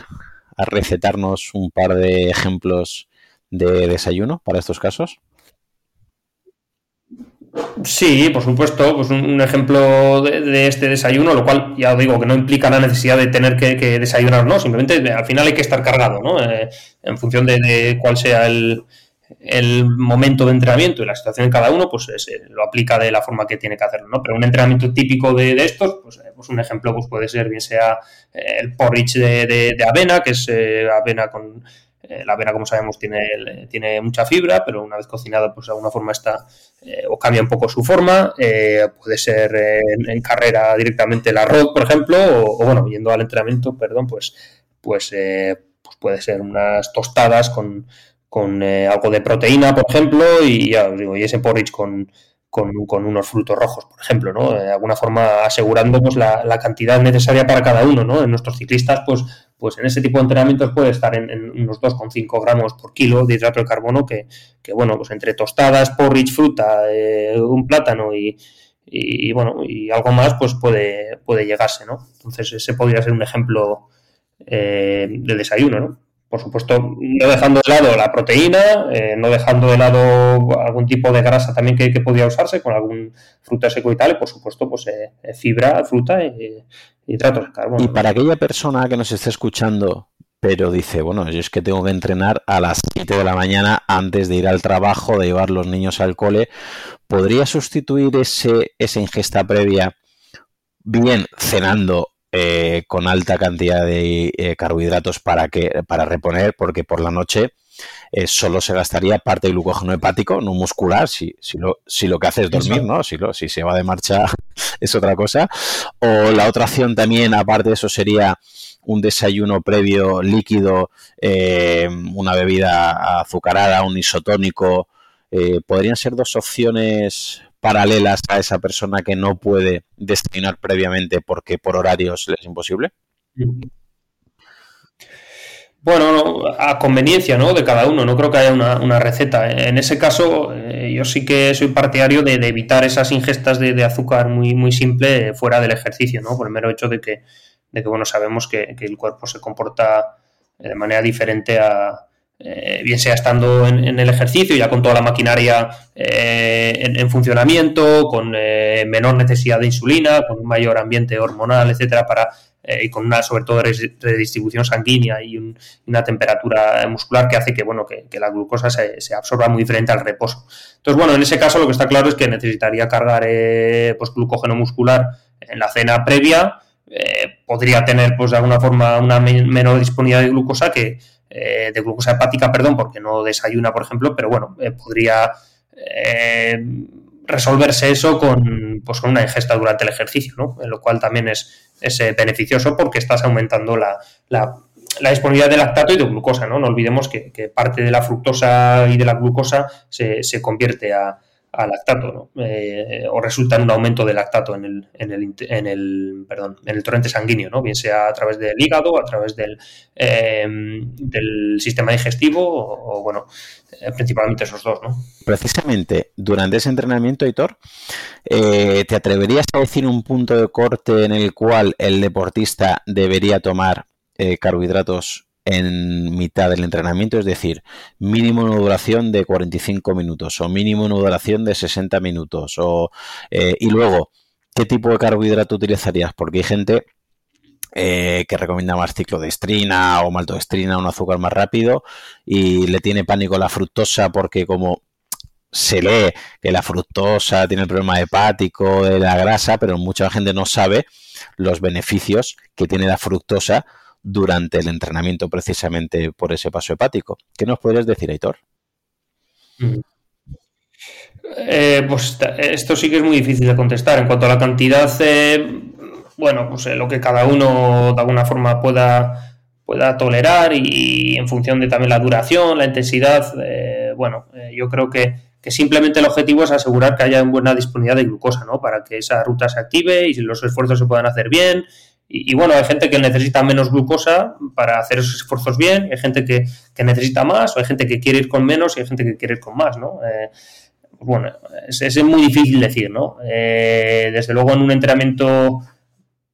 a recetarnos un par de ejemplos de desayuno para estos casos? Sí, por supuesto, pues un, ejemplo de, este desayuno, lo cual ya os digo que no implica la necesidad de tener que, desayunar, ¿no? Simplemente al final hay que estar cargado, ¿no? Eh, en función de, cuál sea el, momento de entrenamiento y la situación de cada uno, pues lo aplica de la forma que tiene que hacerlo, ¿no? Pero un entrenamiento típico de, estos, pues, eh, pues, un ejemplo pues puede ser bien sea eh, el porridge de, avena, que es avena con eh, la avena, como sabemos, tiene, tiene mucha fibra, pero una vez cocinada, pues de alguna forma está eh, o cambia un poco su forma. Eh, puede ser en, carrera directamente el arroz, por ejemplo, o, bueno, yendo al entrenamiento, perdón, pues, pues, pues puede ser unas tostadas con, con algo de proteína, por ejemplo, y ya os digo, y ese porridge con, con, unos frutos rojos, por ejemplo, ¿no? De alguna forma asegurando pues, la, la, cantidad necesaria para cada uno, ¿no? En nuestros ciclistas, pues pues en ese tipo de entrenamientos puede estar en, unos 2,5 gramos por kilo de hidrato de carbono, que, bueno, pues entre tostadas, porridge, fruta, eh, un plátano y, bueno, y algo más, pues puede, puede llegarse, ¿no? Entonces ese podría ser un ejemplo eh, de desayuno, ¿no? Por supuesto, no dejando de lado la proteína, eh, no dejando de lado algún tipo de grasa también que, que podría usarse con algún fruta seco y tal, y por supuesto, pues fibra, fruta y, hidratos de carbono. Y para aquella persona que nos esté escuchando, pero dice, bueno, yo es que tengo que entrenar a las 7 de la mañana antes de ir al trabajo, de llevar los niños al cole, ¿podría sustituir ese, esa ingesta previa bien cenando eh, con alta cantidad de eh, carbohidratos para, que, para reponer? Porque por la noche eh, solo se gastaría parte del glucógeno hepático, no muscular, si, si, lo, si lo que hace es dormir, ¿no? Si, lo, si se va de marcha [laughs] es otra cosa. O la otra opción también, aparte de eso, sería un desayuno previo líquido, eh, una bebida azucarada, un isotónico. Eh, podrían ser dos opciones paralelas a esa persona que no puede desayunar previamente porque por horarios le es imposible. Bueno, a conveniencia ¿no? de cada uno, no creo que haya una, receta. En ese caso, eh, yo sí que soy partidario de, evitar esas ingestas de, azúcar muy, muy simple fuera del ejercicio, ¿no? por el mero hecho de que, de que bueno, sabemos que, el cuerpo se comporta de manera diferente a, eh, bien sea estando en, el ejercicio, ya con toda la maquinaria eh, en, en, funcionamiento, con menor necesidad de insulina, con un mayor ambiente hormonal, etcétera, para eh, y con una, sobre todo, redistribución sanguínea y una temperatura muscular que hace que, bueno, que, la glucosa se, absorba muy diferente al reposo. Entonces, bueno, en ese caso lo que está claro es que necesitaría cargar eh, pues, glucógeno muscular en la cena previa, eh, podría tener, pues, de alguna forma, una menor disponibilidad de glucosa que, de glucosa hepática, perdón, porque no desayuna, por ejemplo, pero bueno, podría resolverse eso con, pues, con una ingesta durante el ejercicio, ¿no? En lo cual también es, es eh, beneficioso porque estás aumentando la, la, disponibilidad de lactato y de glucosa, ¿no? No olvidemos que, parte de la fructosa y de la glucosa se, se convierte a, a lactato, ¿no? Eh, o resulta en un aumento de lactato en el, en el, en el, perdón, en el torrente sanguíneo, ¿no? bien sea a través del hígado, a través del, eh, del sistema digestivo o, bueno, eh, principalmente esos dos. ¿no? Precisamente, durante ese entrenamiento, Hitor, ¿te atreverías a decir un punto de corte en el cual el deportista debería tomar carbohidratos en mitad del entrenamiento, es decir, mínimo una duración de 45 minutos o mínimo una duración de 60 minutos. O, eh, y luego, ¿qué tipo de carbohidrato utilizarías? Porque hay gente eh, que recomienda más ciclo de estrina o maltodestrina, un azúcar más rápido, y le tiene pánico la fructosa porque como se lee que la fructosa tiene el problema hepático de la grasa, pero mucha gente no sabe los beneficios que tiene la fructosa durante el entrenamiento precisamente por ese paso hepático. ¿Qué nos puedes decir, Aitor? Mm. Eh, pues esto sí que es muy difícil de contestar. En cuanto a la cantidad, eh, bueno, pues eh, lo que cada uno de alguna forma pueda, pueda tolerar y, en función de también la duración, la intensidad, eh, bueno, eh, yo creo que, que, simplemente el objetivo es asegurar que haya una buena disponibilidad de glucosa, ¿no? Para que esa ruta se active y los esfuerzos se puedan hacer bien. Y, bueno, hay gente que necesita menos glucosa para hacer esos esfuerzos bien, hay gente que, que, necesita más, o hay gente que quiere ir con menos y hay gente que quiere ir con más, ¿no? Eh, bueno, es, es, muy difícil decir, ¿no? desde luego en un entrenamiento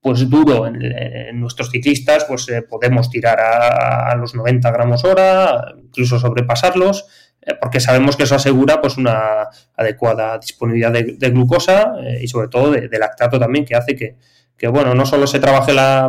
pues duro en, nuestros ciclistas, pues eh, podemos tirar a, los 90 gramos hora, incluso sobrepasarlos, eh, porque sabemos que eso asegura pues una adecuada disponibilidad de, glucosa eh, y sobre todo de, lactato también, que hace que, que, bueno, no solo se trabaje la,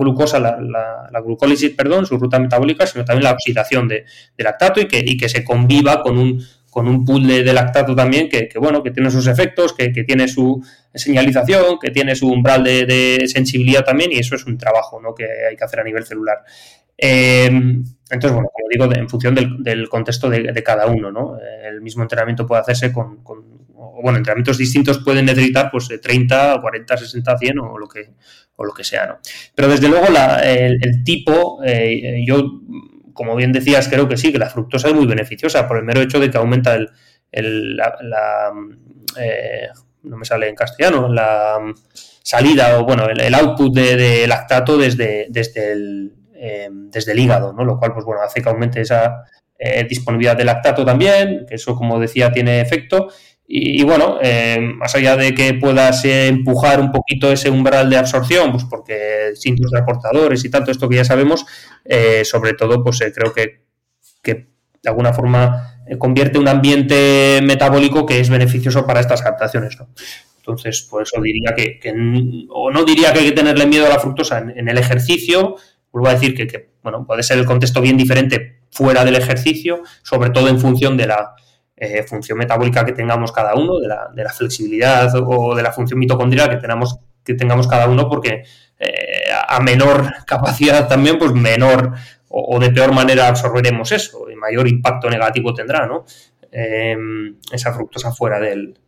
glucosa, la, la, glucólisis, perdón, su ruta metabólica, sino también la oxidación de, lactato y que, y que se conviva con un con un pool de, lactato también que, bueno, que tiene sus efectos, que, tiene su señalización, que tiene su umbral de, sensibilidad también, y eso es un trabajo ¿no? que hay que hacer a nivel celular. Em, entonces, bueno, como digo, en función del, contexto de, cada uno, ¿no? El mismo entrenamiento puede hacerse con, bueno, entrenamientos distintos pueden necesitar pues 30, 40, 60, 100 o lo que, o lo que sea, ¿no? Pero desde luego el, tipo, eh, yo como bien decías, creo que sí, que la fructosa es muy beneficiosa por el mero hecho de que aumenta el, la, eh, no me sale en castellano, la salida o bueno, el, output de, lactato desde, desde, el, eh, desde el hígado, ¿no? Lo cual, pues bueno, hace que aumente esa disponibilidad de lactato también, que eso, como decía, tiene efecto. Y, bueno, eh, más allá de que puedas empujar un poquito ese umbral de absorción, pues porque síntomas de aportadores y tanto esto que ya sabemos, eh, sobre todo, pues eh, creo que, de alguna forma convierte un ambiente metabólico que es beneficioso para estas adaptaciones. ¿no? Entonces, por eso diría que, o no diría que hay que tenerle miedo a la fructosa en, el ejercicio, vuelvo a decir que, que, bueno, puede ser el contexto bien diferente fuera del ejercicio, sobre todo en función de la eh, función metabólica que tengamos cada uno, de la, de la, flexibilidad o de la función mitocondrial que, tengamos, que tengamos cada uno, porque eh, a menor [laughs] capacidad también, pues menor o, de peor manera absorberemos eso y mayor impacto negativo tendrá, ¿no? Em, esa fructosa fuera del,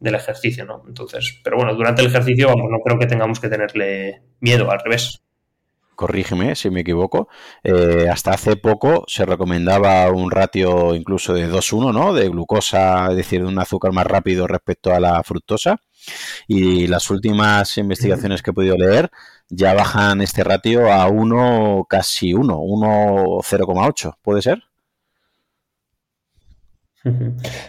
del ejercicio, ¿no? Entonces, pero bueno, durante el ejercicio, vamos, no creo que tengamos que tenerle miedo, al revés corrígeme si me equivoco, eh, hasta hace poco se recomendaba un ratio incluso de 2-1, ¿no? De glucosa, es decir, de un azúcar más rápido respecto a la fructosa. Y las últimas investigaciones que he podido leer ya bajan este ratio a 1, casi 1, 1,0,8, ¿puede ser?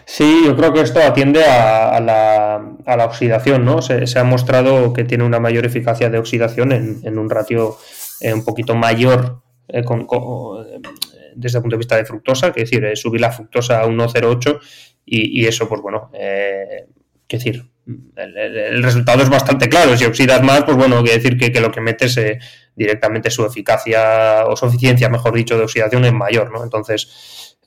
Sí, yo creo que esto atiende a, la, oxidación, ¿no? Se, ha mostrado que tiene una mayor eficacia de oxidación en un ratio eh, un poquito mayor eh, desde el punto de vista de fructosa, que es decir, eh, subir la fructosa a 1,08 y, eso, pues bueno, eh, que decir, el, resultado es bastante claro. Si oxidas más, pues bueno, quiere decir que, lo que metes directamente su eficacia o su eficiencia, mejor dicho, de oxidación es mayor, ¿no? Entonces,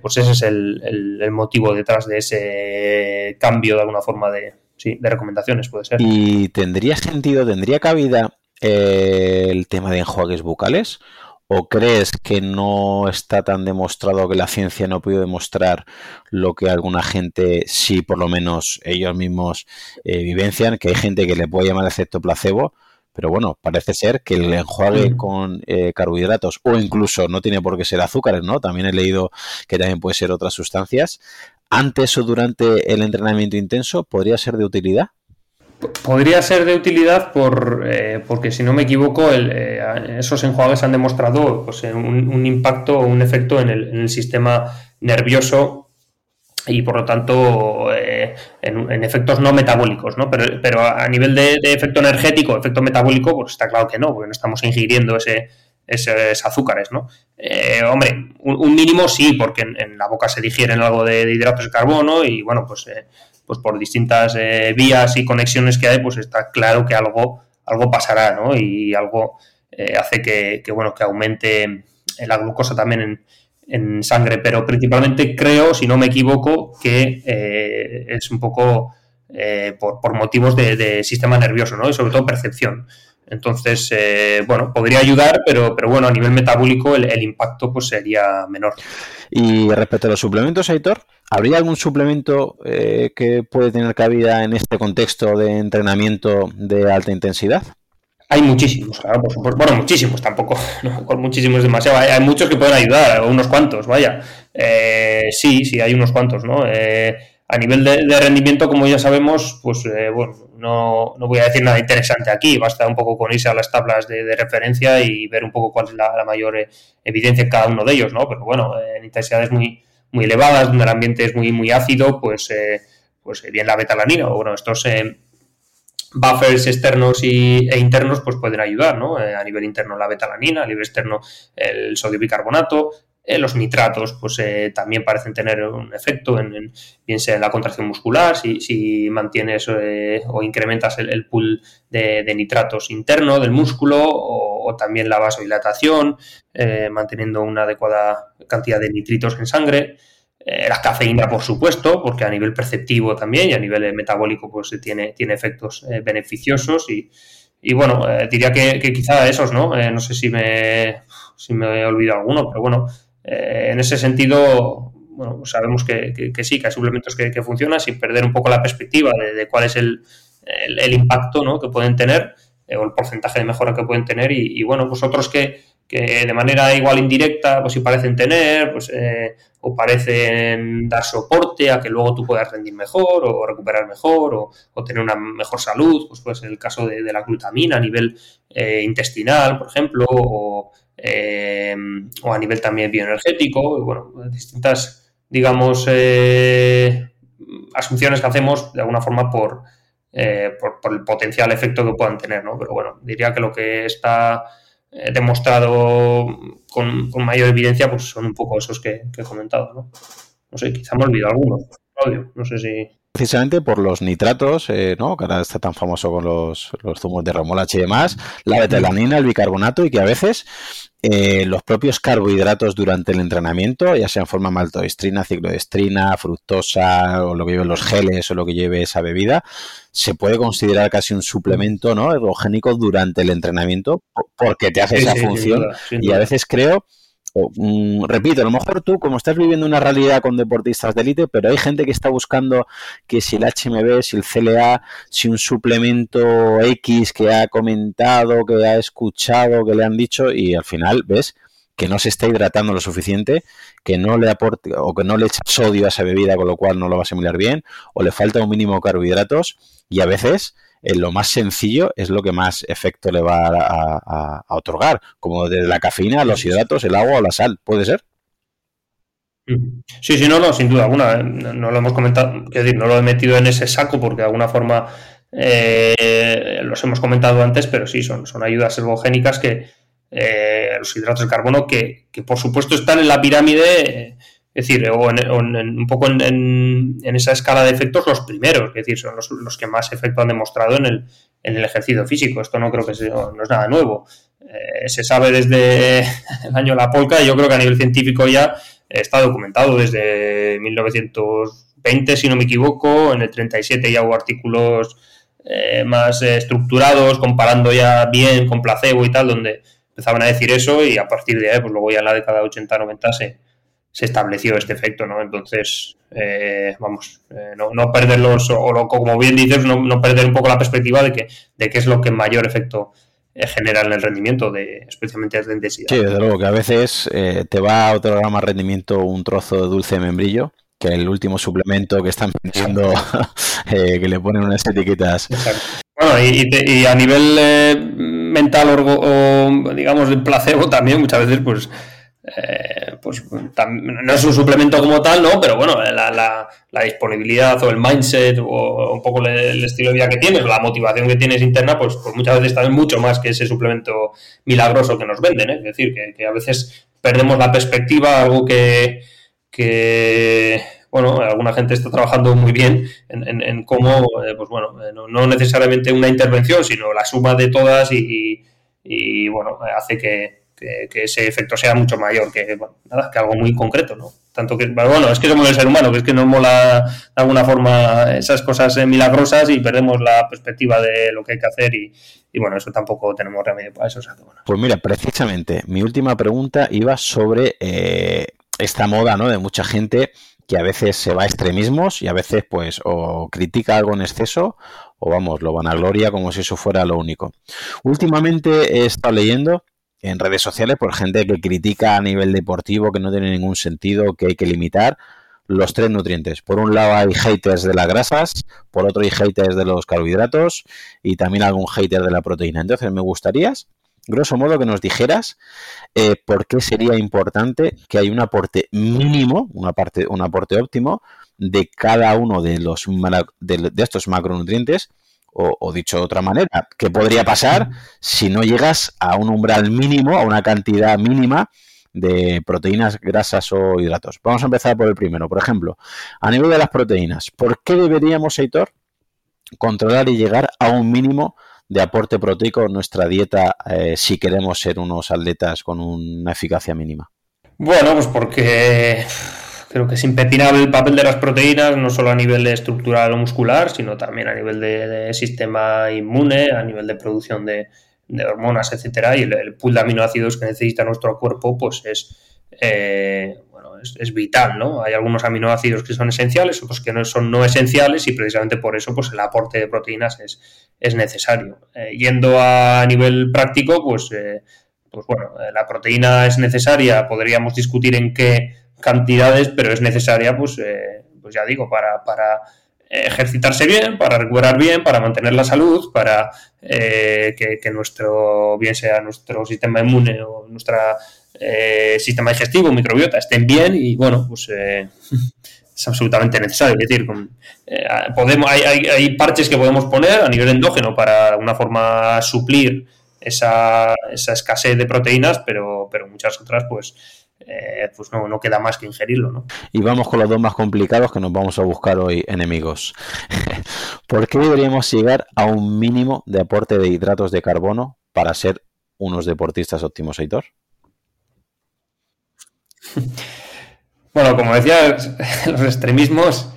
pues ese es el, motivo detrás de ese cambio de alguna forma de, sí, de recomendaciones, puede ser. ¿Y tendría sentido, tendría cabida el tema de enjuagues bucales? ¿O crees que no está tan demostrado que la ciencia no ha podido demostrar lo que alguna gente sí, por lo menos ellos mismos eh, vivencian? Que hay gente que le puede llamar efecto placebo, pero bueno, parece ser que el enjuague con eh, carbohidratos o incluso no tiene por qué ser azúcares, ¿no? También he leído que también puede ser otras sustancias. Antes o durante el entrenamiento intenso podría ser de utilidad. Podría ser de utilidad por, eh, porque, si no me equivoco, eh, esos enjuagues han demostrado pues, un, impacto o un efecto en el, sistema nervioso y, por lo tanto, eh, en, efectos no metabólicos. ¿no? Pero, pero a nivel de, efecto energético, efecto metabólico, pues está claro que no, porque no estamos ingiriendo ese, esos azúcares. ¿no? hombre, un, mínimo sí, porque en, la boca se digieren algo de, de hidratos de carbono y, bueno, pues pues por distintas eh, vías y conexiones que hay, pues está claro que algo, algo pasará, ¿no? Y algo eh, hace que, bueno, que aumente la glucosa también en, en, sangre, pero principalmente creo, si no me equivoco, que eh, es un poco por, motivos de, sistema nervioso, ¿no? Y sobre todo percepción. Entonces, bueno, podría ayudar, pero, pero bueno, a nivel metabólico el, el impacto pues sería menor. Y respecto a los suplementos, Aitor, ¿Habría algún suplemento eh, que puede tener cabida en este contexto de entrenamiento de alta intensidad? Hay muchísimos, claro, por supuesto. Bueno, muchísimos tampoco, [laughs] no, con muchísimos demasiado. Hay, muchos que pueden ayudar, unos cuantos, vaya. Eh, sí, sí, hay unos cuantos, ¿no? Eh, a nivel de, rendimiento, como ya sabemos, pues eh, bueno, no, no, voy a decir nada interesante aquí, basta un poco con irse a las tablas de, referencia y ver un poco cuál es la, mayor evidencia en cada uno de ellos, ¿no? Pero bueno, en intensidades muy, muy elevadas, donde el ambiente es muy, muy ácido, pues, pues bien la betalanina, o bueno, estos buffers externos y, e internos pues pueden ayudar, ¿no? Eh, a nivel interno la betalanina, a nivel externo el sodio bicarbonato, eh, los nitratos pues eh, también parecen tener un efecto en, sea en la contracción muscular, si, si mantienes o incrementas el, pool de, nitratos interno del músculo o, también la vasodilatación, manteniendo una adecuada cantidad de nitritos en sangre. Eh, la cafeína, por supuesto, porque a nivel perceptivo también y a nivel metabólico pues tiene, tiene efectos eh, beneficiosos y, y bueno, eh, diría que, quizá esos, ¿no? no sé si me, si me he olvidado alguno, pero bueno, en ese sentido, bueno, pues sabemos que, sí, que hay suplementos que, funcionan sin perder un poco la perspectiva de, cuál es el, el, impacto ¿no? que pueden tener o el porcentaje de mejora que pueden tener y, bueno, pues otros que, de manera igual indirecta, pues si parecen tener, pues eh, o parecen dar soporte a que luego tú puedas rendir mejor o recuperar mejor o, tener una mejor salud, pues puede ser el caso de, la glutamina a nivel eh, intestinal, por ejemplo, o, eh, o, a nivel también bioenergético, y bueno, distintas, digamos, asunciones que hacemos de alguna forma por, por, por el potencial efecto que puedan tener, ¿no? Pero bueno, diría que lo que está demostrado con, mayor evidencia, pues son un poco esos que, he comentado, ¿no? No sé, quizá me olvidado alguno, no sé si... Precisamente por los nitratos, eh, ¿no? Que ahora está tan famoso con los, los zumos de remolacha y demás, la betalanina, el bicarbonato y que a veces eh, los propios carbohidratos durante el entrenamiento, ya sea en forma maltodextrina, ciclodestrina, fructosa o lo que lleven los geles o lo que lleve esa bebida, se puede considerar casi un suplemento ¿no? ergogénico durante el entrenamiento porque te hace esa función y a veces creo Mm, repito, a lo mejor tú, como estás viviendo una realidad con deportistas de élite, pero hay gente que está buscando que si el HMB, si el CLA, si un suplemento X que ha comentado, que ha escuchado, que le han dicho, y al final ves que no se está hidratando lo suficiente, que no le aporte o que no le echa sodio a esa bebida, con lo cual no lo va a asimilar bien, o le falta un mínimo de carbohidratos, y a veces lo más sencillo es lo que más efecto le va a, otorgar, como de la cafeína, los hidratos, el agua o la sal, ¿puede ser? Sí, sí, no, no, sin duda alguna. ¿eh? No lo hemos comentado, es decir, no lo he metido en ese saco porque de alguna forma eh, los hemos comentado antes, pero sí, son, son ayudas ergogénicas que eh, los hidratos de carbono que, que, por supuesto están en la pirámide es decir, o, en, un poco en, esa escala de efectos los primeros, es decir, son los, que más efecto han demostrado en el, en el ejercicio físico. Esto no creo que sea, no es nada nuevo. Eh, se sabe desde [laughs] el año de la polca y yo creo que a nivel científico ya está documentado desde 1920, si no me equivoco. En el 37 ya hubo artículos eh, más estructurados, comparando ya bien con placebo y tal, donde empezaban a decir eso y a partir de ahí, pues luego ya en la década 80-90 se se estableció este efecto, ¿no? Entonces, eh, vamos, eh, no, no, perderlos, o, como bien dices, no, perder un poco la perspectiva de que, de qué es lo que mayor efecto eh, genera en el rendimiento, de, especialmente de intensidad. Sí, desde luego que a veces te va a otorgar más rendimiento un trozo de dulce de membrillo que el último suplemento que están vendiendo, [laughs] que le ponen unas etiquetas. Bueno, y, a nivel mental o, digamos, de placebo también, muchas veces, pues eh, pues no es un suplemento como tal, ¿no? Pero bueno, la, disponibilidad o el mindset o un poco el, estilo de vida que tienes, la motivación que tienes interna, pues, pues muchas veces también mucho más que ese suplemento milagroso que nos venden, ¿eh? Es decir, que, a veces perdemos la perspectiva, algo que, bueno, alguna gente está trabajando muy bien en, cómo, eh, pues bueno, no, necesariamente una intervención, sino la suma de todas y bueno, hace que que, ese efecto sea mucho mayor que, nada, que algo muy concreto, ¿no? Tanto que, bueno, es que somos el ser humano, que es que nos mola de alguna forma esas cosas eh, milagrosas y perdemos la perspectiva de lo que hay que hacer y, bueno, eso tampoco tenemos remedio para eso. Pues mira, precisamente, mi última pregunta iba sobre eh, esta moda, ¿no? De mucha gente que a veces se va a extremismos y a veces pues o critica algo en exceso o vamos, lo van a gloria como si eso fuera lo único. Últimamente he estado leyendo en redes sociales por gente que critica a nivel deportivo que no tiene ningún sentido, que hay que limitar los tres nutrientes. Por un lado hay haters de las grasas, por otro hay haters de los carbohidratos y también algún hater de la proteína. Entonces me gustaría, grosso modo, que nos dijeras eh, por qué sería importante que hay un aporte mínimo, una parte, un aporte óptimo de cada uno de los de, estos macronutrientes o, dicho de otra manera, ¿qué podría pasar si no llegas a un umbral mínimo, a una cantidad mínima de proteínas, grasas o hidratos. Vamos a empezar por el primero. Por ejemplo, a nivel de las proteínas, ¿por qué deberíamos, Heitor, controlar y llegar a un mínimo de aporte proteico en nuestra dieta eh, si queremos ser unos atletas con una eficacia mínima? Bueno, pues porque creo que es impepinable el papel de las proteínas, no solo a nivel estructural o muscular, sino también a nivel de sistema inmune, a nivel de producción de, hormonas, etcétera, y el, pool de aminoácidos que necesita nuestro cuerpo, pues es, eh, bueno, es, vital, ¿no? Hay algunos aminoácidos que son esenciales, otros que no son no esenciales, y precisamente por eso, pues el aporte de proteínas es, es necesario. Eh, yendo a nivel práctico, pues, eh, pues bueno, la proteína es necesaria, podríamos discutir en qué cantidades, pero es necesaria, pues, pues ya digo, para, para ejercitarse bien, para recuperar bien, para mantener la salud, para eh, que, nuestro, bien sea nuestro sistema inmune o nuestro eh, sistema digestivo, microbiota, estén bien y bueno, pues eh, [laughs] es absolutamente necesario. Es decir, podemos, hay, hay, hay, parches que podemos poner a nivel endógeno para alguna forma suplir esa, esa escasez de proteínas, pero, pero muchas otras pues eh, pues no, no, queda más que ingerirlo. ¿no? Y vamos con los dos más complicados que nos vamos a buscar hoy, enemigos. [laughs] ¿Por qué deberíamos llegar a un mínimo de aporte de hidratos de carbono para ser unos deportistas óptimos, Aitor? [laughs] Bueno, como decía, [laughs] los extremismos.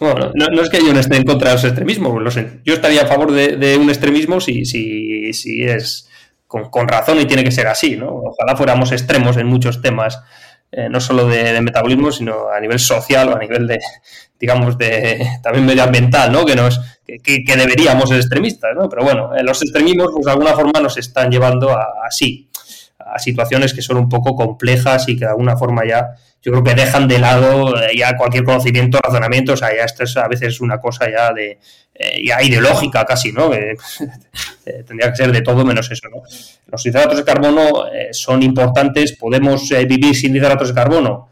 Bueno, no, es que yo no esté en contra de los extremismos. yo estaría a favor de, un extremismo si, si, si es con, razón y tiene que ser así, ¿no? Ojalá fuéramos extremos en muchos temas, eh, no solo de, metabolismo, sino a nivel social o a nivel de, [laughs] digamos, de también medioambiental, ¿no? Que, nos, que, deberíamos ser extremistas, ¿no? Pero bueno, eh, los extremismos, pues de alguna forma nos están llevando a, así, a situaciones que son un poco complejas y que de alguna forma ya yo creo que dejan de lado eh, ya cualquier conocimiento, razonamiento, o sea, ya esto es a veces una cosa ya de eh, ya ideológica casi, ¿no? [laughs] Eh, tendría que ser de todo menos eso, ¿no? Los hidratos de carbono son importantes, podemos vivir sin hidratos de carbono.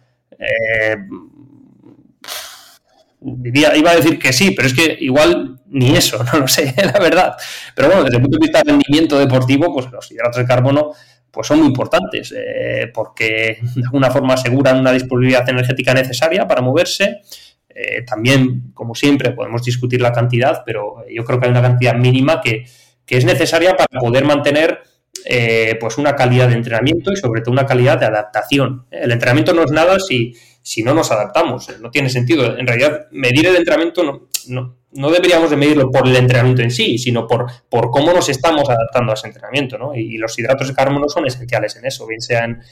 iba a decir que sí, pero es que igual ni eso, [laughs] no lo sé, la verdad. Pero bueno, desde el punto de vista del rendimiento deportivo, pues los hidratos de carbono pues son muy importantes, eh, porque de alguna forma aseguran una disponibilidad energética necesaria para moverse. Eh, también, como siempre, podemos discutir la cantidad, pero yo creo que hay una cantidad mínima que, es necesaria para poder mantener eh, pues una calidad de entrenamiento y sobre todo una calidad de adaptación. El entrenamiento no es nada si, si no nos adaptamos, no tiene sentido. En realidad, medir el entrenamiento no, no deberíamos de medirlo por el entrenamiento en sí, sino por, por cómo nos estamos adaptando a ese entrenamiento, ¿no? Y, los hidratos de carbono son esenciales en eso, bien sea en,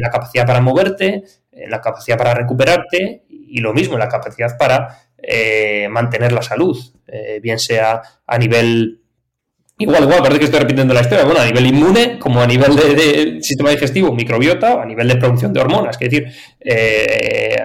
la capacidad para moverte, en la capacidad para recuperarte y lo mismo, en la capacidad para eh, mantener la salud, eh, bien sea a nivel... Igual, igual, parece que estoy repitiendo la historia. Bueno, a nivel inmune, como a nivel de, sistema digestivo, microbiota, a nivel de producción de hormonas. Es decir, eh,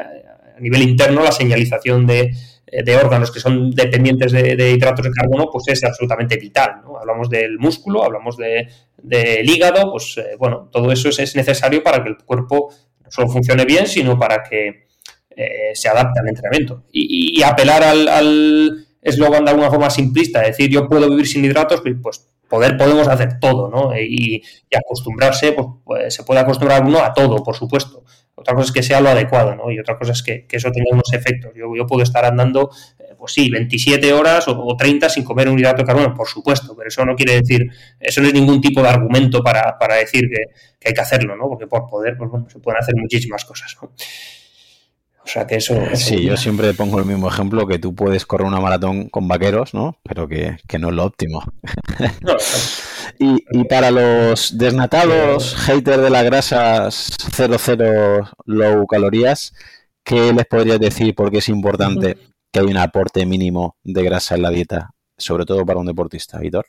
a nivel interno, la señalización de, de órganos que son dependientes de, hidratos de carbono, pues es absolutamente vital. ¿no? Hablamos del músculo, hablamos del hígado, pues eh, bueno, todo eso es, necesario para que el cuerpo no solo funcione bien, sino para que eh, se adapte al entrenamiento. Y, apelar al eslogan de alguna forma simplista, decir yo puedo vivir sin hidratos, pues, pues poder podemos hacer todo, ¿no? Y, acostumbrarse, pues, pues, se puede acostumbrar uno a todo, por supuesto. Otra cosa es que sea lo adecuado, ¿no? Y otra cosa es que, eso tenga unos efectos. Yo, puedo estar andando, eh, pues sí, 27 horas o, 30 sin comer un hidrato de carbono, por supuesto, pero eso no quiere decir, eso no es ningún tipo de argumento para, decir que, hay que hacerlo, ¿no? Porque por poder, pues bueno, se pueden hacer muchísimas cosas, ¿no? O sea que eso. Sí, yo siempre pongo el mismo ejemplo que tú puedes correr una maratón con vaqueros, ¿no? Pero que, no es lo óptimo. [laughs] y, para los desnatados, haters de las grasas 00 low calorías, ¿qué les podrías decir? Porque es importante que hay un aporte mínimo de grasa en la dieta sobre todo para un deportista, Vitor?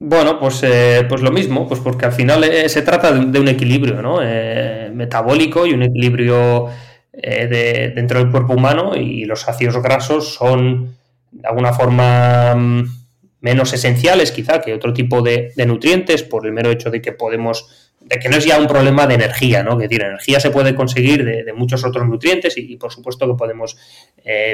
Bueno, pues, eh, pues lo mismo, pues porque al final eh, se trata de, un equilibrio ¿no? Eh, metabólico y un equilibrio de, dentro del cuerpo humano y los ácidos grasos son de alguna forma mm, menos esenciales quizá que otro tipo de, nutrientes por el mero hecho de que podemos, de que no es ya un problema de energía, ¿no? Que decir, energía se puede conseguir de, muchos otros nutrientes y, por supuesto que podemos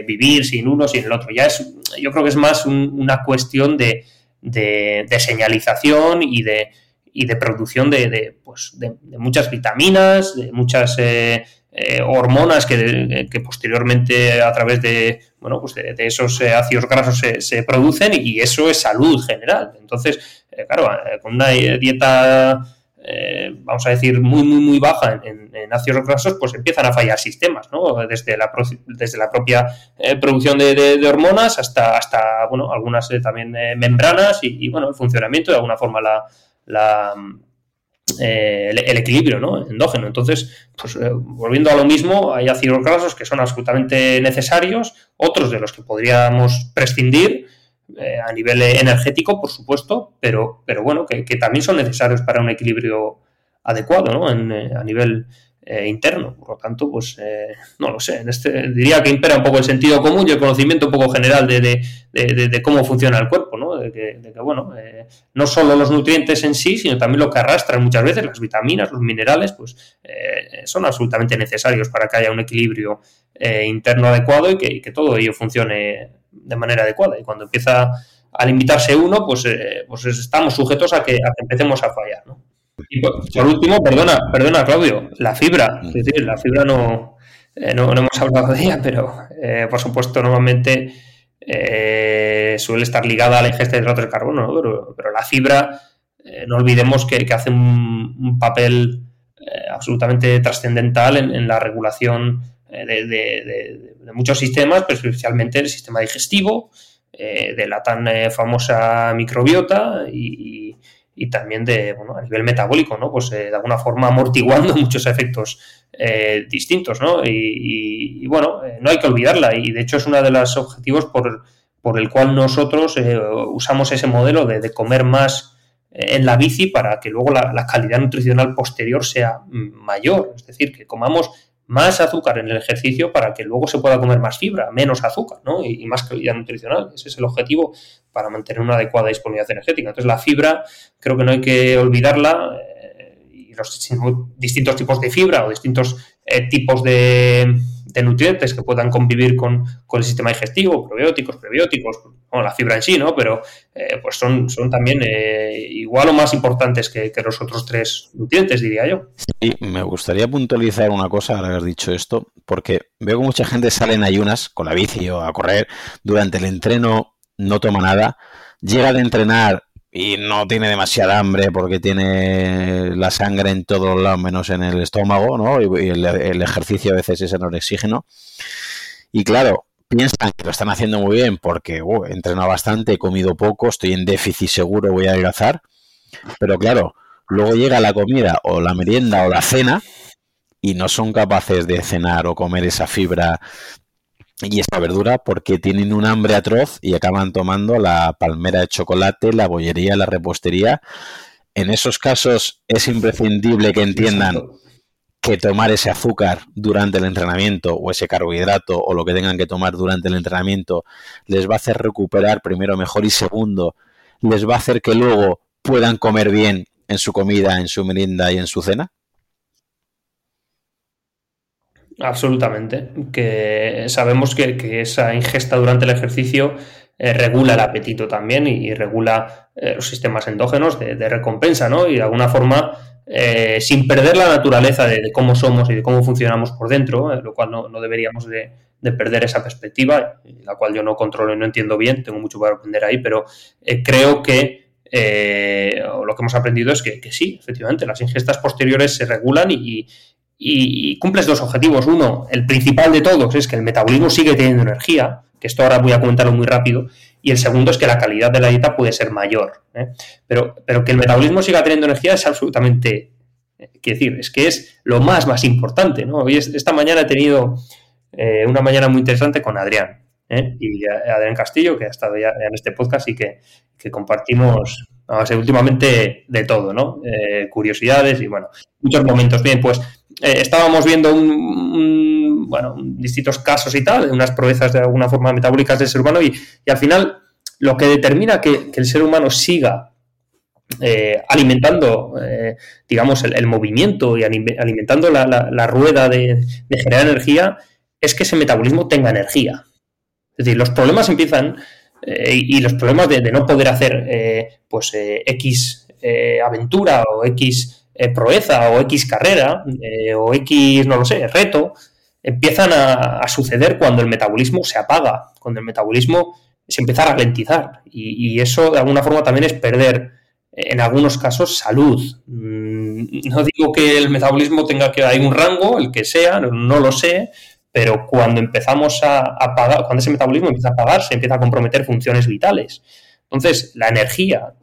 vivir sin uno, sin el otro. Ya es, yo creo que es más una cuestión de de, señalización y de, y de producción de, pues, de, muchas vitaminas, de muchas eh, eh, hormonas que, posteriormente a través de, bueno, pues de, esos eh, ácidos grasos se, producen y eso es salud general. Entonces, claro, con una dieta eh, vamos a decir, muy, muy, muy baja en, ácidos grasos, pues empiezan a fallar sistemas, ¿no? Desde la, desde la propia eh, producción de, hormonas hasta, hasta, bueno, algunas eh, también membranas y, bueno, el funcionamiento, de alguna forma, la, el, equilibrio ¿no? endógeno. Entonces, pues volviendo a lo mismo, hay ácidos grasos que son absolutamente necesarios, otros de los que podríamos prescindir, eh, a nivel energético, por supuesto, pero, pero bueno, que, también son necesarios para un equilibrio adecuado ¿no? Eh, a nivel eh, interno. Por lo tanto, pues no lo sé. En este, diría que impera un poco el sentido común y el conocimiento un poco general de, cómo funciona el cuerpo, ¿no? De que, bueno, no solo los nutrientes en sí, sino también lo que arrastran muchas veces, las vitaminas, los minerales, pues son absolutamente necesarios para que haya un equilibrio interno adecuado y que todo ello funcione de manera adecuada. Y cuando empieza a limitarse uno, pues, eh, pues estamos sujetos a que, empecemos a fallar. ¿no? Y por, último, perdona, perdona, Claudio, la fibra. Es decir, la fibra no, eh, no, hemos hablado de ella, pero eh, por supuesto, normalmente suele estar ligada a la ingesta de hidratos de carbono, pero, la fibra, no olvidemos que, hace un, papel absolutamente trascendental en, la regulación de, muchos sistemas, pero especialmente el sistema digestivo, eh, de la tan eh, famosa microbiota y, también de, a nivel metabólico, ¿no? Pues eh, de alguna forma amortiguando [laughs] muchos efectos distintos, ¿no? Y, bueno, no hay que olvidarla y de hecho es uno de los objetivos por, el cual nosotros usamos ese modelo de, comer más en la bici para que luego la, la, calidad nutricional posterior sea mayor, es decir, que comamos más azúcar en el ejercicio para que luego se pueda comer más fibra, menos azúcar, ¿no? Y, más calidad nutricional. Ese es el objetivo para mantener una adecuada disponibilidad energética. Entonces, la fibra, creo que no hay que olvidarla. Eh, y los distintos tipos de fibra o distintos eh, tipos de, de nutrientes que puedan convivir con, el sistema digestivo, probióticos, prebióticos, la fibra en sí, ¿no? Pero eh, pues son, son también eh, igual o más importantes que, los otros tres nutrientes, diría yo. Sí, me gustaría puntualizar una cosa, que has dicho esto, porque veo que mucha gente sale en ayunas con la bici o a correr, durante el entreno no toma nada, llega de entrenar y no tiene demasiada hambre porque tiene la sangre en todos lados menos en el estómago, ¿no? Y, el, ejercicio a veces es en el oxígeno. Y claro, piensan que lo están haciendo muy bien porque uh, he entrenado bastante, he comido poco, estoy en déficit seguro, voy a adelgazar. Pero claro, luego llega la comida o la merienda o la cena y no son capaces de cenar o comer esa fibra y esta verdura porque tienen un hambre atroz y acaban tomando la palmera de chocolate, la bollería, la repostería. En esos casos es imprescindible que entiendan que tomar ese azúcar durante el entrenamiento o ese carbohidrato o lo que tengan que tomar durante el entrenamiento les va a hacer recuperar primero mejor y segundo les va a hacer que luego puedan comer bien en su comida, en su merienda y en su cena? Absolutamente. Que sabemos que, esa ingesta durante el ejercicio eh, regula el apetito también y, regula eh, los sistemas endógenos de, recompensa, ¿no? Y de alguna forma, eh, sin perder la naturaleza de, cómo somos y de cómo funcionamos por dentro, lo cual no, deberíamos de, perder esa perspectiva, la cual yo no controlo y no entiendo bien, tengo mucho para aprender ahí, pero creo que lo que hemos aprendido es que, que, sí, efectivamente, las ingestas posteriores se regulan y, y, cumples dos objetivos. Uno, el principal de todos, es que el metabolismo sigue teniendo energía, que esto ahora voy a comentarlo muy rápido, y el segundo es que la calidad de la dieta puede ser mayor. ¿eh? Pero, pero que el metabolismo siga teniendo energía es absolutamente, eh, decir, es que es lo más, más importante. ¿no? Hoy esta mañana he tenido eh, una mañana muy interesante con Adrián. ¿eh? y Adrián Castillo, que ha estado ya en este podcast y que, compartimos últimamente de todo, ¿no? Curiosidades y bueno, muchos momentos. Bien, pues eh, estábamos viendo un, bueno, distintos casos y tal, unas proezas de alguna forma metabólicas del ser humano y, al final lo que determina que, el ser humano siga alimentando, digamos, el, movimiento y alimentando la, rueda de, de, generar energía, es que ese metabolismo tenga energía. Es decir, los problemas empiezan eh, y los problemas de, no poder hacer eh, pues eh, X aventura o X proeza o X carrera o X, no lo sé, reto, empiezan a, suceder cuando el metabolismo se apaga, cuando el metabolismo se empieza a ralentizar. Y, eso de alguna forma también es perder, en algunos casos, salud. Mm, no digo que el metabolismo tenga que hay un rango, el que sea, no lo sé, pero cuando empezamos a apagar, cuando ese metabolismo empieza a apagar, se empieza a comprometer funciones vitales. Entonces, la energía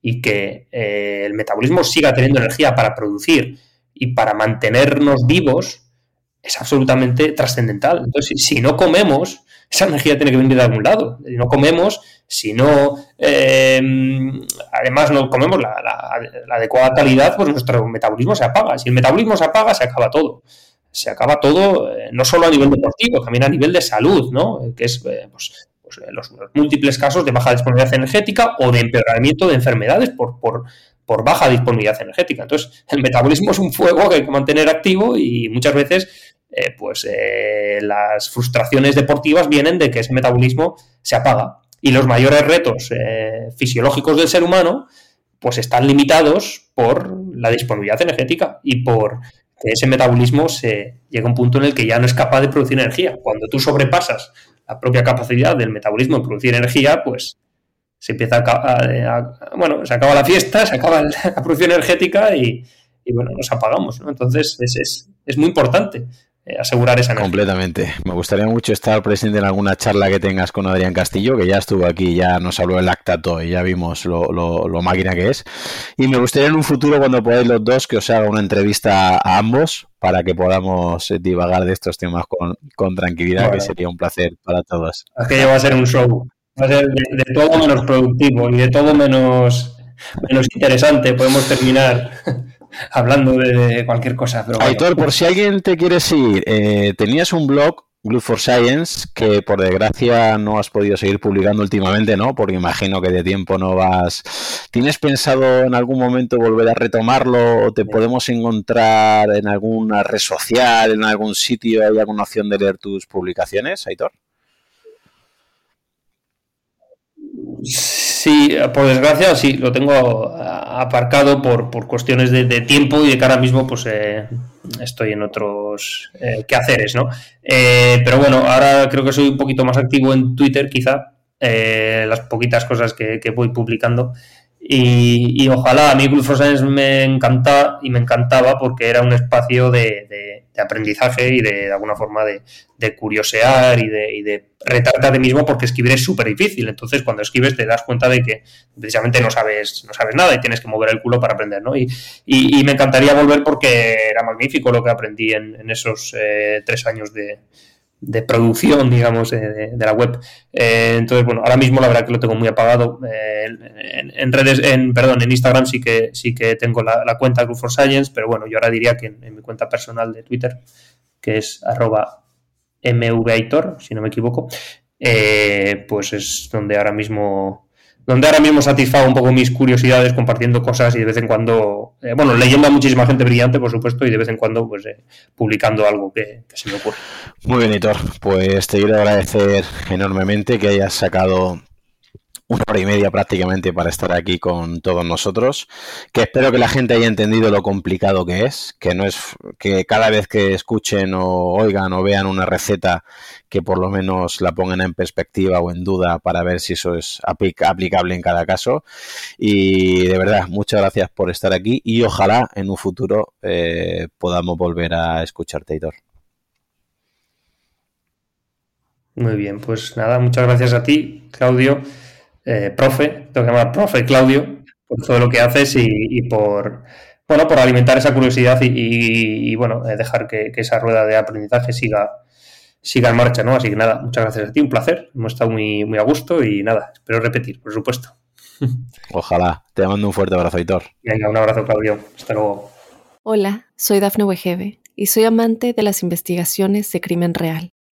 y que eh, el metabolismo siga teniendo energía para producir y para mantenernos vivos es absolutamente trascendental. Entonces, si, no comemos, esa energía tiene que venir de algún lado. Si no comemos, si no, eh, además no comemos la, adecuada calidad, pues nuestro metabolismo se apaga. Si el metabolismo se apaga, se acaba todo se acaba todo, eh, no solo a nivel deportivo, también a nivel de salud, ¿no? Que es pues, pues, eh, los, múltiples casos de baja disponibilidad energética o de empeoramiento de enfermedades por, por, por, baja disponibilidad energética. Entonces, el metabolismo es un fuego que hay que mantener activo y muchas veces pues las frustraciones deportivas vienen de que ese metabolismo se apaga. Y los mayores retos fisiológicos del ser humano pues están limitados por la disponibilidad energética y por que ese metabolismo se llega a un punto en el que ya no es capaz de producir energía. Cuando tú sobrepasas la propia capacidad del metabolismo en producir energía, pues se empieza a, bueno, se acaba la fiesta, se acaba [laughs] la producción energética y, bueno, nos apagamos, Entonces es, es muy importante asegurar esa energía. Completamente. Me gustaría mucho estar presente en alguna charla que tengas con Adrián Castillo, que ya estuvo aquí, ya nos habló del lactato y ya vimos lo, lo, máquina que es. Y me gustaría en un futuro, cuando podáis los dos, que os haga una entrevista a ambos para que podamos eh, divagar de estos temas con, tranquilidad, que sería un placer para todos. Aquello va a ser un show. Va a ser de, todo menos productivo y de todo menos, menos interesante. Podemos terminar [laughs] [laughs] hablando de cualquier cosa. Pero Aitor, por si alguien te quiere seguir, eh, tenías un blog, Glue for Science, que por desgracia no has podido seguir publicando últimamente, ¿no? Porque imagino que de tiempo no vas. ¿Tienes pensado en algún momento volver a retomarlo o te podemos encontrar en alguna red social, en algún sitio? ¿Hay alguna opción de leer tus publicaciones, Aitor? Sí, por desgracia, sí, lo tengo aparcado por, por cuestiones de, tiempo y de que ahora mismo pues eh, estoy en otros eh, quehaceres, ¿no? Eh, pero bueno, ahora creo que soy un poquito más activo en Twitter, quizá, las poquitas cosas que, voy publicando. Y, ojalá, a mí Blue Science me encanta y me encantaba porque era un espacio de de aprendizaje y de, de alguna forma de, curiosear y de, y de a ti mismo porque escribir es súper difícil. Entonces, cuando escribes te das cuenta de que precisamente no sabes, no sabes nada y tienes que mover el culo para aprender, ¿no? Y, y, me encantaría volver porque era magnífico lo que aprendí en, esos eh, tres años de, de producción, digamos, de, la web. Eh, entonces, bueno, ahora mismo la verdad que lo tengo muy apagado. Eh, en, redes, en, perdón, en Instagram sí que sí que tengo la, cuenta Group for Science, pero bueno, yo ahora diría que en, mi cuenta personal de Twitter, que es arroba mvaitor, si no me equivoco, eh, pues es donde ahora mismo donde ahora mismo satisfago un poco mis curiosidades compartiendo cosas y de vez en cuando, eh, bueno, leyendo a muchísima gente brillante, por supuesto, y de vez en cuando, pues, eh, publicando algo que, se me ocurre. Muy bien, Hitor. Pues te quiero agradecer enormemente que hayas sacado una hora y media prácticamente para estar aquí con todos nosotros, que espero que la gente haya entendido lo complicado que es, que no es que cada vez que escuchen o oigan o vean una receta que por lo menos la pongan en perspectiva o en duda para ver si eso es aplicable en cada caso. Y de verdad, muchas gracias por estar aquí y ojalá en un futuro eh, podamos volver a escucharte, Hitor. Muy bien, pues nada, muchas gracias a ti, Claudio. Eh, profe, tengo que llamar profe Claudio, por todo lo que haces y, por, bueno, por alimentar esa curiosidad y, bueno, eh, dejar que, esa rueda de aprendizaje siga, siga en marcha, ¿no? Así que nada, muchas gracias a ti, un placer, hemos estado muy, muy a gusto y nada, espero repetir, por supuesto. [laughs] Ojalá, te mando un fuerte abrazo, Aitor. Venga, un abrazo, Claudio, hasta luego. Hola, soy Dafne Wegebe y soy amante de las investigaciones de crimen real.